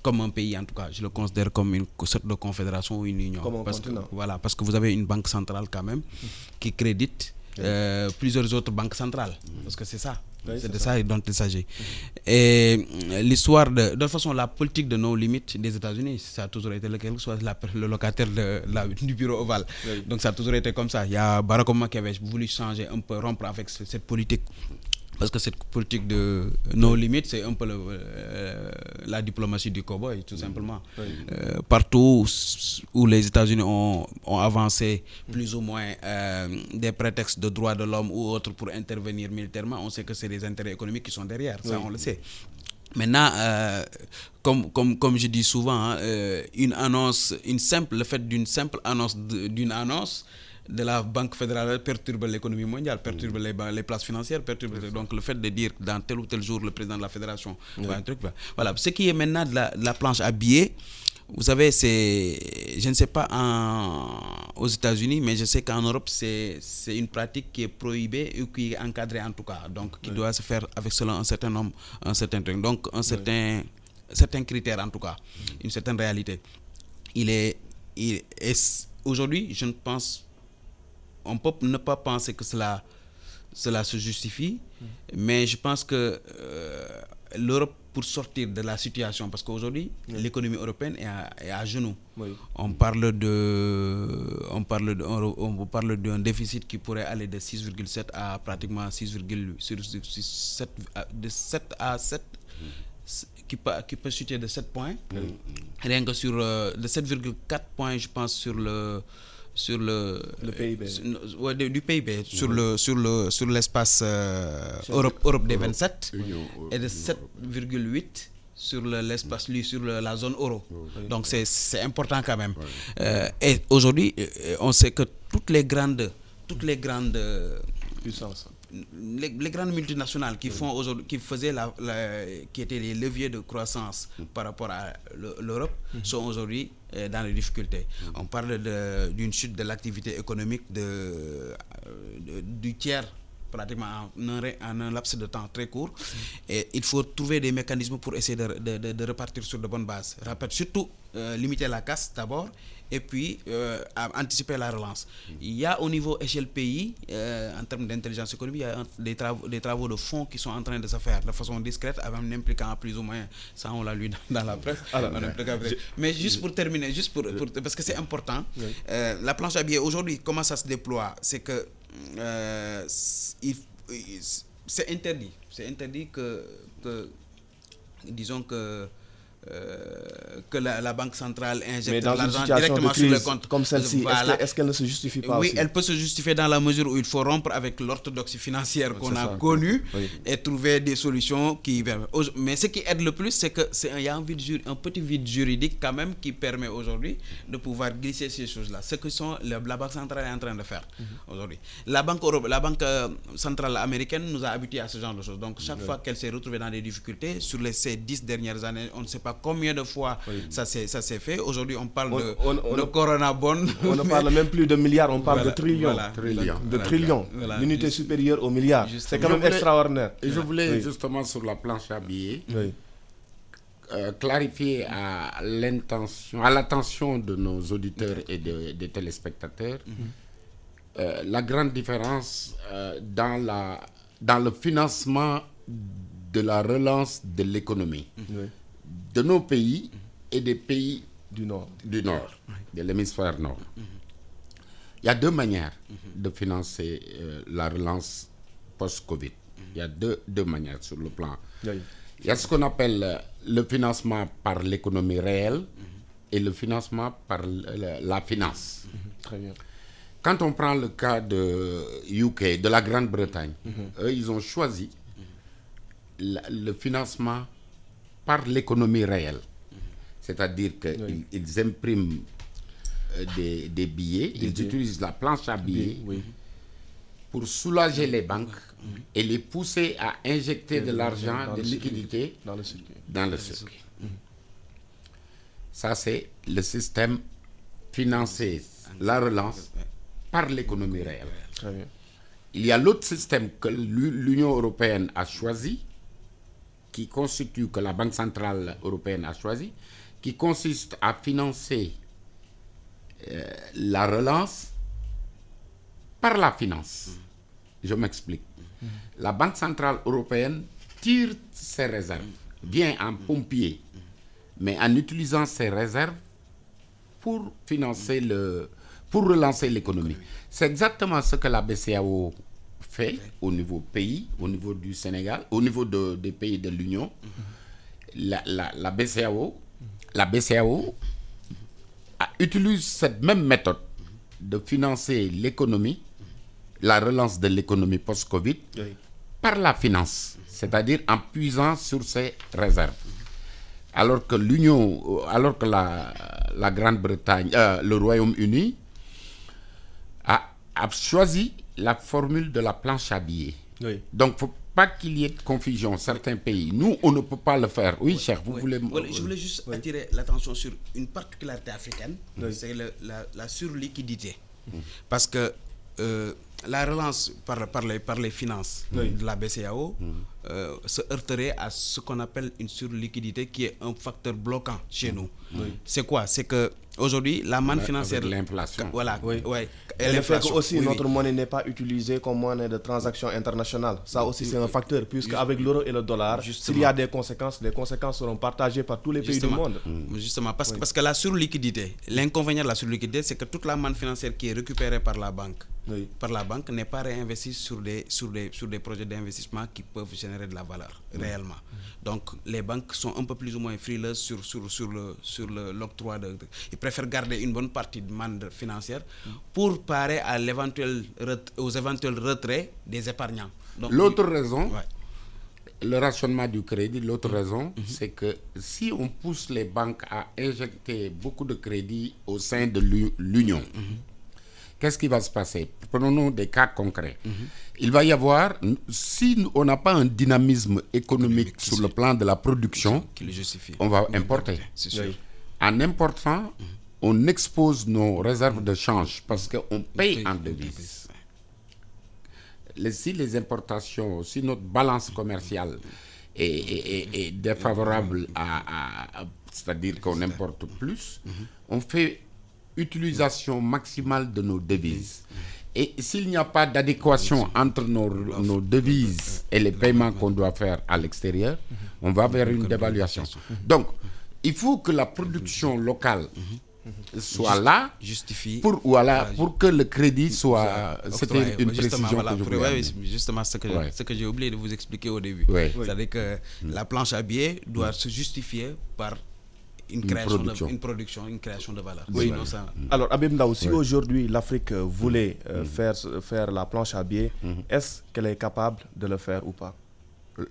Comme un pays, en tout cas. Je le considère comme une sorte de confédération ou une union. Comme un parce que, continent. voilà, parce que vous avez une banque centrale, quand même, *laughs* qui crédite euh, plusieurs autres banques centrales. Parce que c'est ça. Oui, c'est de ça. ça dont il s'agit. Et euh, l'histoire de. De toute façon, la politique de nos limites des États-Unis, ça a toujours été le, quel que soit la- le locataire de la- du bureau ovale. Oui. Donc ça a toujours été comme ça. Il y a Barack Obama qui avait voulu changer un peu, rompre avec ce- cette politique. Parce que cette politique de nos limites, c'est un peu le- euh, la diplomatie du cowboy, tout simplement. Euh, partout où- les États-Unis ont, ont avancé plus ou moins euh, des prétextes de droits de l'homme ou autres pour intervenir militairement, on sait que c'est les intérêts économiques qui sont derrière. Ça, on le sait. Maintenant, euh, comme, comme, comme je dis souvent, hein, euh, une annonce, une simple, le fait d'une simple annonce, d'une annonce de la Banque fédérale perturbe l'économie mondiale, perturbe les, places financières, perturbe. Donc, le fait de dire dans tel ou tel jour, le président de la fédération, un truc, va- voilà. Ce qui est maintenant de la, de la planche à billets, vous savez, c'est, je ne sais pas en- aux États-Unis, mais je sais qu'en Europe, c'est, une pratique qui est prohibée ou qui est encadrée en tout cas. Donc, qui doit se faire avec selon un certain nombre, un certain truc. Donc, un certain, certains critères en tout cas, une certaine réalité. Il est, il est aujourd'hui, je ne pense, on peut ne pas penser que cela, cela se justifie, mais je pense que euh, l'Europe, pour sortir de la situation, parce qu'aujourd'hui, l'économie européenne est à, est à genoux. Oui. On parle de, on parle de, on, on parle d'un déficit qui pourrait aller de 6,7 à pratiquement 6,8 sur- sur- sur 7 à- de 7 à 7 qui peut, qui peut chuter de 7 points. Rien que sur euh, de 7,4 points, je pense, sur le sur le, Le PIB. sur- ouais, de- du PIB sur le sur le sur l'espace euh, Europe Europe des 27 et de 7,8 sur le- l'espace lui sur le- la zone euro. Donc c'est c'est important quand même. Euh, et aujourd'hui, euh, on sait que toutes les grandes toutes les grandes euh, Puissance. Les, grandes multinationales qui font qui faisaient la, qui étaient les leviers de croissance par rapport à le- l'Europe sont aujourd'hui euh, dans les difficultés. On parle d'une chute de l'activité économique de, euh, de- du tiers pratiquement en un, en un laps de temps très court et il faut trouver des mécanismes pour essayer de, de- de- de repartir sur de bonnes bases. Rappel- Surtout euh, limiter la casse d'abord et puis euh, anticiper la relance. Il y a au niveau échelle pays, euh, en termes d'intelligence économique, il y a des travaux, des travaux de fonds qui sont en train de se faire de façon discrète, un impliquant plus ou moins, ça on l'a lu dans, dans la presse. Alors, impliquant plus- Mais juste pour terminer, juste pour, pour- parce que c'est important, euh, la planche à billets aujourd'hui, comment ça se déploie? C'est que euh, c'est interdit. C'est interdit que, disons que que la, la banque centrale injecte l'argent de directement sur le compte. comme celle-ci, est-ce Voilà. que- est-ce qu'elle ne se justifie pas Oui, aussi? elle peut se justifier dans la mesure où il faut rompre avec l'orthodoxie financière qu'on a connue Oui. et trouver des solutions qui. Mais ce qui aide le plus, c'est que c'est un- il y a un, petit vide juridique quand même qui permet aujourd'hui de pouvoir glisser ces choses-là. Ce que sont la, la banque centrale est en train de faire Mhm. aujourd'hui. La banque Europe, la banque euh, centrale américaine nous a habitués à ce genre de choses. Donc chaque fois qu'elle s'est retrouvée dans des difficultés sur les ces dix dernières années, on ne sait pas combien de fois ça s'est ça s'est fait. Aujourd'hui, on parle On- de, on- on- de Corona Bond. On ne parle même plus de milliards, on parle Voilà, de trillions. voilà. Trillions. De Voilà. trillions. Voilà. L'unité supérieure au milliard. C'est quand même voulais- extraordinaire. Et je voulais Oui. justement sur la planche à billets Oui. euh, clarifier à l'intention, à l'attention de nos auditeurs et de- des téléspectateurs euh, la grande différence euh, dans, la, dans le financement de la relance de l'économie Oui. De nos pays et des pays Du Nord. du Nord, de l'hémisphère Nord. Il y a deux manières de financer euh, la relance post-Covid. Il y a deux, deux manières sur le plan. Oui. Il y a ce qu'on appelle euh, le financement par l'économie réelle et le financement par la, finance. Très bien. Quand on prend le cas de UK, de la Grande-Bretagne, eux, ils ont choisi la- le financement par l'économie réelle. C'est-à-dire qu'ils ils impriment euh, des, des billets, ils billets. utilisent la planche à billets Oui. pour soulager les banques et les pousser à injecter de l'argent, de liquidités Dans le circuit. dans le circuit. Ça, c'est le système financer la relance par l'économie réelle. Il y a l'autre système que l'U- l'Union européenne a choisi, qui constitue, que la Banque centrale européenne a choisi, qui consiste à financer euh, la relance par la finance. Je m'explique. La Banque centrale européenne tire ses réserves, vient en pompier, mais en utilisant ses réserves pour financer le, pour relancer l'économie. C'est exactement ce que la BCAO fait au niveau pays, au niveau du Sénégal, au niveau de- des pays de l'Union. La, la- la BCAO, la BCAO a- utilise cette même méthode de financer l'économie, la relance de l'économie post-Covid, Oui. par la finance, c'est-à-dire en puisant sur ses réserves. Alors que l'Union, euh, alors que la, la Grande-Bretagne, euh, le Royaume-Uni a, a choisi la formule de la planche à billets. Oui. Donc, faut pas qu'il y ait de confusion. Certains pays, nous, on ne peut pas le faire. Oui, cher, vous voulez. Voilà, je voulais juste attirer l'attention sur une particularité africaine, c'est la, la surliquidité. Parce que euh, la relance par, par, les, par les finances de la BCAO euh, se heurterait à ce qu'on appelle une surliquidité qui est un facteur bloquant chez nous. C'est quoi? C'est que aujourd'hui la manne financière. avec l'inflation. Voilà, Oui. ouais. Et le fait que aussi oui, oui. notre monnaie n'est pas utilisée comme monnaie de transaction internationale. Ça aussi c'est un facteur, puisque avec l'euro et le dollar, s'il y a des conséquences, les conséquences seront partagées par tous les pays du monde. Justement, parce, que, parce que la surliquidité, l'inconvénient de la surliquidité, c'est que toute la manne financière qui est récupérée par la banque, Oui. par la banque n'est pas réinvestie sur des, sur des, sur des projets d'investissement qui peuvent générer de la valeur réellement. Donc les banques sont un peu plus ou moins frileuses sur, sur, sur le sur le- l'octroi de, de- Ils préfèrent garder une bonne partie de manne financière pour parer à aux éventuels retraits des épargnants. L'autre raison, Ouais. le rationnement du crédit, l'autre raison, c'est que si on pousse les banques à injecter beaucoup de crédit au sein de l'U- l'Union, qu'est-ce qui va se passer? Prenons des cas concrets. Il va y avoir, si on n'a pas un dynamisme économique sur le plan de la production, qui le justifie. on va importer. Oui. En important, on expose nos réserves de change parce qu'on paye en devises. Les- si les importations, si notre balance commerciale est, est- est- est défavorable à, à- à- c'est-à-dire qu'on importe plus, on fait utilisation maximale de nos devises. Et s'il n'y a pas d'adéquation entre nos, nos devises et les paiements qu'on doit faire à l'extérieur, on va vers une dévaluation. Donc, il faut que la production locale soit là Justifie. pour, voilà, pour que le crédit soit... C'était une Justement, précision voilà, que je pour- voulais ouais, amener. oui, justement ce que, Ouais. ce que j'ai oublié de vous expliquer au début. Ouais. C'est-à-dire que la planche à billets doit se justifier par une, création production. De, une production, une création de valeur. Oui. Sinon, ça- Alors, Abim Ndao, si aujourd'hui l'Afrique euh, voulait euh, faire, faire la planche à billets, est-ce qu'elle est capable de le faire ou pas?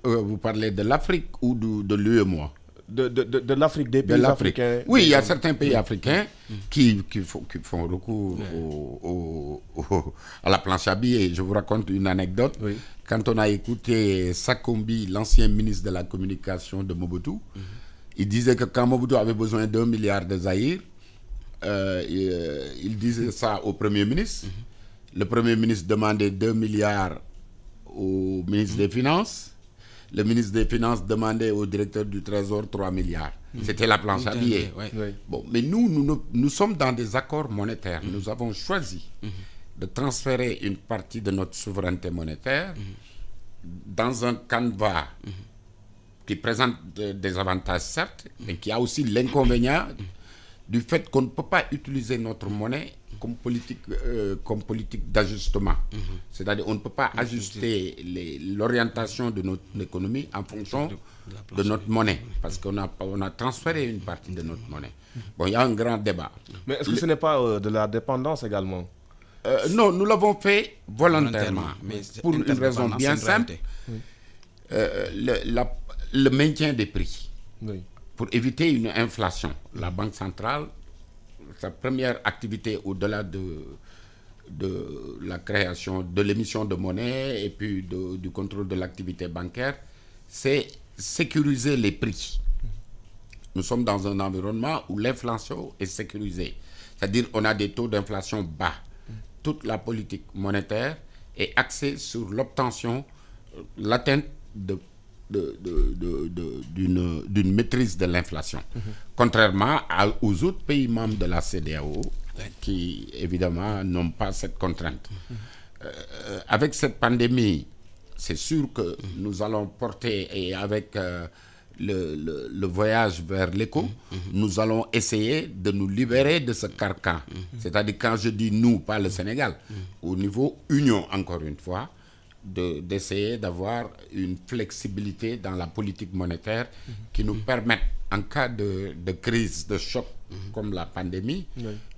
Euh, vous parlez de l'Afrique ou de, de l'UEMOA? De, de, de, de l'Afrique, des de pays africains Oui, il y a certains pays africains qui, qui, font, qui font recours au- au- au- à la planche à billets. Je vous raconte une anecdote. Oui. Quand on a écouté Sakombi, l'ancien ministre de la communication de Mobutu, il disait que quand Mobutu avait besoin d'un milliard de Zahir, euh, il, euh, il disait ça au Premier ministre. Le Premier ministre demandait 2 milliards au ministre des Finances. Le ministre des Finances demandait au directeur du Trésor 3 milliards. C'était la planche à billets. Ouais. Oui. Bon, mais nous, nous, nous, nous sommes dans des accords monétaires. Nous avons choisi de transférer une partie de notre souveraineté monétaire dans un canevas qui présente de- des avantages, certes, mais qui a aussi l'inconvénient du fait qu'on ne peut pas utiliser notre monnaie comme politique, euh, comme politique d'ajustement. C'est-à-dire on ne peut pas ajuster l'orientation de notre économie en fonction de notre monnaie, parce qu'on a, on a transféré une partie de notre monnaie. Bon, il y a un grand débat. Mais est-ce que ce n'est pas euh, de la dépendance également? Euh, non, nous l'avons fait volontairement, Volontairement, mais pour une raison bien simple, euh, le, la- le maintien des prix. Oui. Pour éviter une inflation. La Banque centrale, sa première activité au-delà de, la création, de l'émission de monnaie et puis du contrôle de l'activité bancaire, c'est sécuriser les prix. Nous sommes dans un environnement où l'inflation est sécurisée. C'est-à-dire on a des taux d'inflation bas. Toute la politique monétaire est axée sur l'obtention, euh, l'atteinte de de- de- de- de- d'une maîtrise de l'inflation. Contrairement à- aux autres pays membres de la CDAO, qui évidemment n'ont pas cette contrainte. Euh, avec cette pandémie, c'est sûr que nous allons porter, et avec euh, le, le- le voyage vers l'éco, nous allons essayer de nous libérer de ce carcan. C'est-à-dire, quand je dis nous, pas le Sénégal, au niveau Union, encore une fois, de- d'essayer d'avoir une flexibilité dans la politique monétaire qui nous permette, en cas de, de crise, de choc comme la pandémie,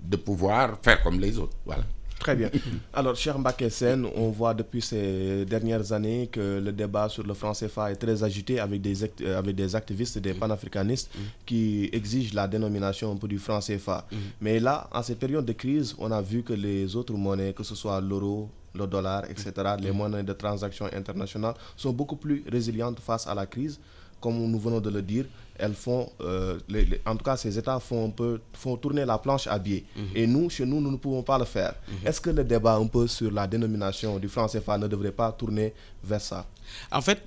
de pouvoir faire comme les autres. Voilà. Très bien. *laughs* Alors, cher Mbaké Sen, on voit depuis ces dernières années que le débat sur le franc CFA est très agité avec des, act- euh, avec des activistes, des panafricanistes qui exigent la dénomination un peu du franc CFA. Mais là, en cette période de crise, on a vu que les autres monnaies, que ce soit l'euro, le dollar, etc., les monnaies de transaction internationales, sont beaucoup plus résilientes face à la crise. Comme nous venons de le dire, elles font, euh, les- les- en tout cas, ces États font un peu, font tourner la planche à billets. Et nous, chez nous, nous ne pouvons pas le faire. Est-ce que le débat un peu sur la dénomination du franc CFA ne devrait pas tourner vers ça? En fait,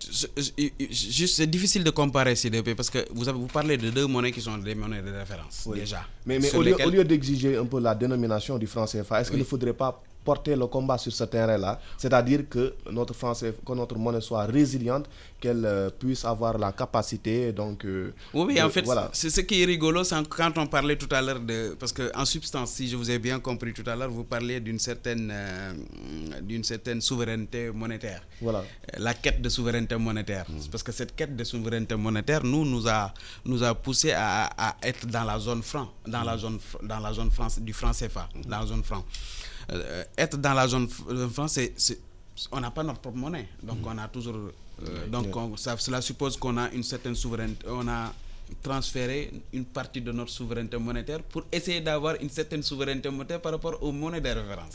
c'est difficile de comparer ces deux pays parce que vous, avez, vous parlez de deux monnaies qui sont des monnaies de référence Oui. déjà. Mais, mais sur au lieu, lesquelles- au lieu d'exiger un peu la dénomination du franc CFA, est-ce qu'il ne faudrait pas porter le combat sur ce terrain-là C'est-à-dire que notre, franc CFA que notre monnaie soit résiliente, qu'elle euh, puisse avoir la capacité. Donc, euh, Oui, oui, de- en fait, voilà. c'est ce qui est rigolo, c'est quand on parlait tout à l'heure de... Parce qu'en substance, si je vous ai bien compris tout à l'heure, vous parliez d'une certaine, euh, d'une certaine souveraineté monétaire. Voilà. La quête de souveraineté monétaire. C'est Parce que cette quête de souveraineté monétaire, nous, nous a, nous a poussé à, à être dans la zone franc, dans la zone, fr- dans la zone France, du franc CFA, dans la zone franc. Euh, être dans la zone zone franc, c'est... on n'a pas notre propre monnaie. Donc, on a toujours... euh, donc, on- ça, cela suppose qu'on a une certaine souveraineté. On a transféré une partie de notre souveraineté monétaire pour essayer d'avoir une certaine souveraineté monétaire par rapport aux monnaies de référence.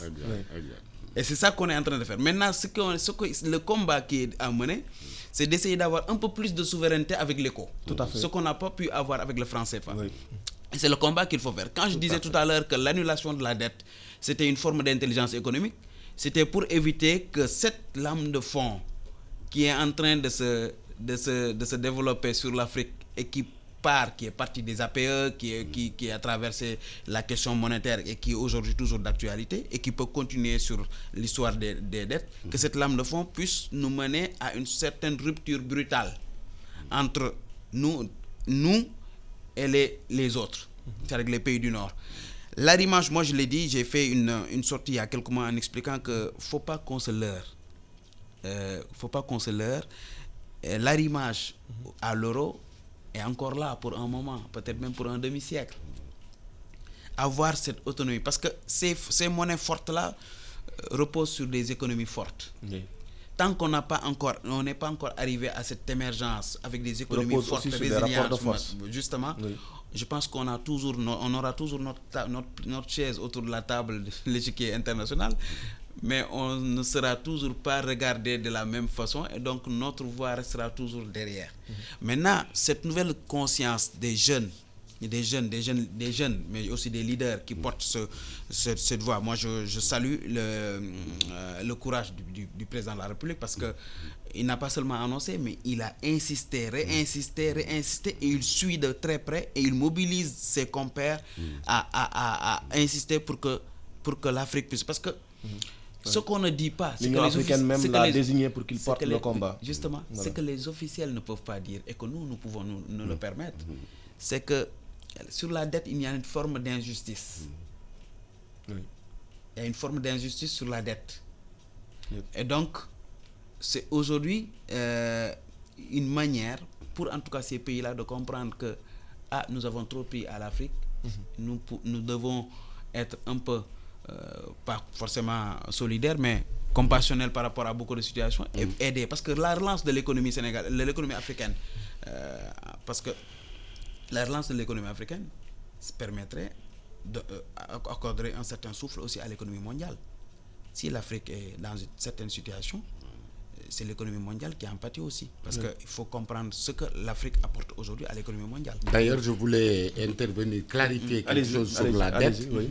Et c'est ça qu'on est en train de faire. Maintenant, ce que- le combat qui est à mener, c'est d'essayer d'avoir un peu plus de souveraineté avec l'éco. Tout à fait. Ce qu'on n'a pas pu avoir avec le franc CFA. C'est le combat qu'il faut faire. Quand je disais tout à l'heure que l'annulation de la dette, c'était une forme d'intelligence économique, c'était pour éviter que cette lame de fond qui est en train de se, de se, de se développer sur l'Afrique et qui part, qui est partie des APE, qui, est- qui, qui a traversé la question monétaire et qui est aujourd'hui toujours d'actualité et qui peut continuer sur l'histoire des, des dettes, que cette lame de fond puisse nous mener à une certaine rupture brutale entre nous, nous et les, les autres, c'est-à-dire les pays du Nord. L'arrimage, moi je l'ai dit, j'ai fait une, une sortie il y a quelques mois en expliquant que ne faut pas qu'on se leurre. Euh, faut pas qu'on se leurre. Euh, L'arrimage à l'euro est encore là pour un moment, peut-être même pour un demi-siècle. Avoir cette autonomie, parce que ces, ces monnaies fortes-là euh, reposent sur des économies fortes. Tant qu'on n'a pas encore, on n'est pas encore arrivé à cette émergence avec des économies fortes, rapports de résilientes, force. justement, Oui. je pense qu'on a toujours, on aura toujours notre, notre, notre chaise autour de la table de *laughs* l'échiquier international, mais on ne sera toujours pas regardé de la même façon et donc notre voix restera toujours derrière. Maintenant, cette nouvelle conscience des jeunes, des jeunes, des jeunes, des jeunes, mais aussi des leaders qui portent ce, ce- cette voix. Moi, je, je salue le, euh, le courage du, du- du président de la République parce que il n'a pas seulement annoncé, mais il a insisté, réinsisté, réinsisté, et il suit de très près et il mobilise ses compères à, à- à- à insister pour que, pour que l'Afrique puisse. Parce que ce qu'on ne dit pas, c'est que L'Union les africaine offici- même l'a désigné pour qu'il porte le combat. Justement, Voilà. c'est que les officiels ne peuvent pas dire et que nous, nous pouvons nous, nous le permettre. C'est que sur la dette, il y a une forme d'injustice. Oui. Il y a une forme d'injustice sur la dette. Yep. Et donc, c'est aujourd'hui euh, une manière pour en tout cas ces pays-là de comprendre que ah, nous avons trop pris à l'Afrique, nous, pou- nous devons être un peu, euh, pas forcément solidaires, mais compassionnels par rapport à beaucoup de situations et aider. Parce que la relance de l'économie sénégalaise, de l'économie africaine, euh, parce que la relance de l'économie africaine permettrait d'accorder un certain souffle aussi à l'économie mondiale. Si l'Afrique est dans une certaine situation, c'est l'économie mondiale qui en pâtit aussi. Parce qu'il faut comprendre ce que l'Afrique apporte aujourd'hui à l'économie mondiale. D'ailleurs, je voulais intervenir, clarifier quelque Allez-y, chose sur la dette. oui.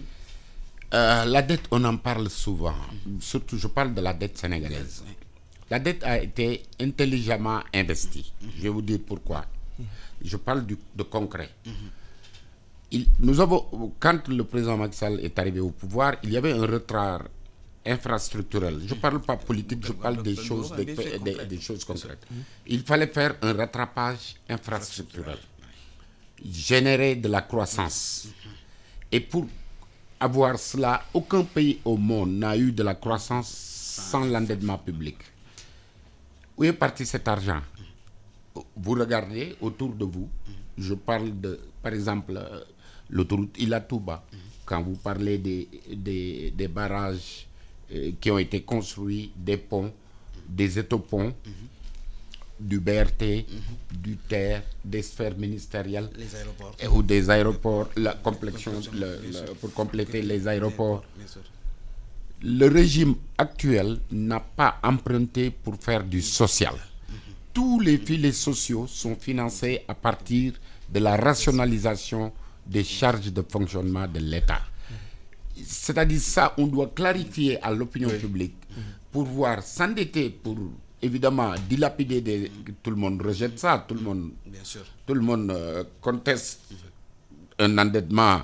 Euh, la dette, on en parle souvent. Surtout, je parle de la dette sénégalaise. La dette a été intelligemment investie. Je vais vous dire pourquoi. Je parle du, de concret. Il, nous avons, quand le président Macky Sall est arrivé au pouvoir, il y avait un retard infrastructurel. Je ne parle pas politique, je parle des choses, des, des- des choses concrètes. Il fallait faire un rattrapage infrastructurel, générer de la croissance. Et pour avoir cela, aucun pays au monde n'a eu de la croissance sans l'endettement public. Où est parti cet argent? Vous regardez autour de vous, je parle de, par exemple, euh, l'autoroute Ilatouba. Quand vous parlez des, des, des barrages euh, qui ont été construits, des ponts, des étoponts, du BRT, du TER, des sphères ministérielles, Les aéroports. et- ou des aéroports, la complexion, le- le- pour compléter les aéroports. Le régime actuel n'a pas emprunté pour faire du social. Tous les filets sociaux sont financés à partir de la rationalisation des charges de fonctionnement de l'État. C'est-à-dire ça, on doit clarifier à l'opinion publique pour voir s'endetter pour évidemment dilapider des... Tout le monde rejette ça, tout le monde Bien sûr. tout le monde euh, conteste un endettement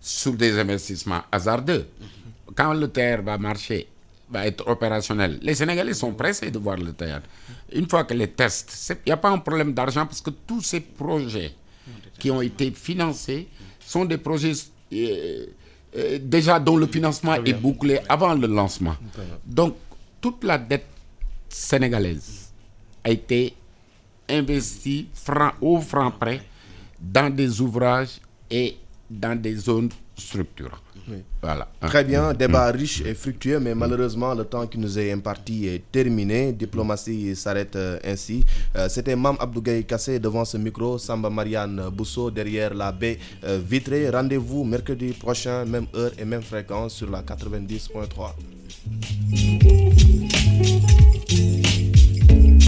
sur des investissements hasardeux. Quand le TR va marcher, va être opérationnel, les Sénégalais sont pressés de voir le TR. Une fois que les tests, il n'y a pas un problème d'argent parce que tous ces projets qui ont été financés sont des projets euh, euh, déjà dont le financement est bouclé avant le lancement. Donc, toute la dette sénégalaise a été investi franc, au franc près dans des ouvrages et dans des zones structurantes. Voilà. Très bien, débat riche et fructueux, mais malheureusement, le temps qui nous est imparti est terminé. Diplomatie s'arrête euh, ainsi. Euh, C'était Mam Abdougaï Kassé devant ce micro, Samba Marianne Bousso derrière la baie euh, vitrée. Rendez-vous mercredi prochain, même heure et même fréquence sur la 90.3.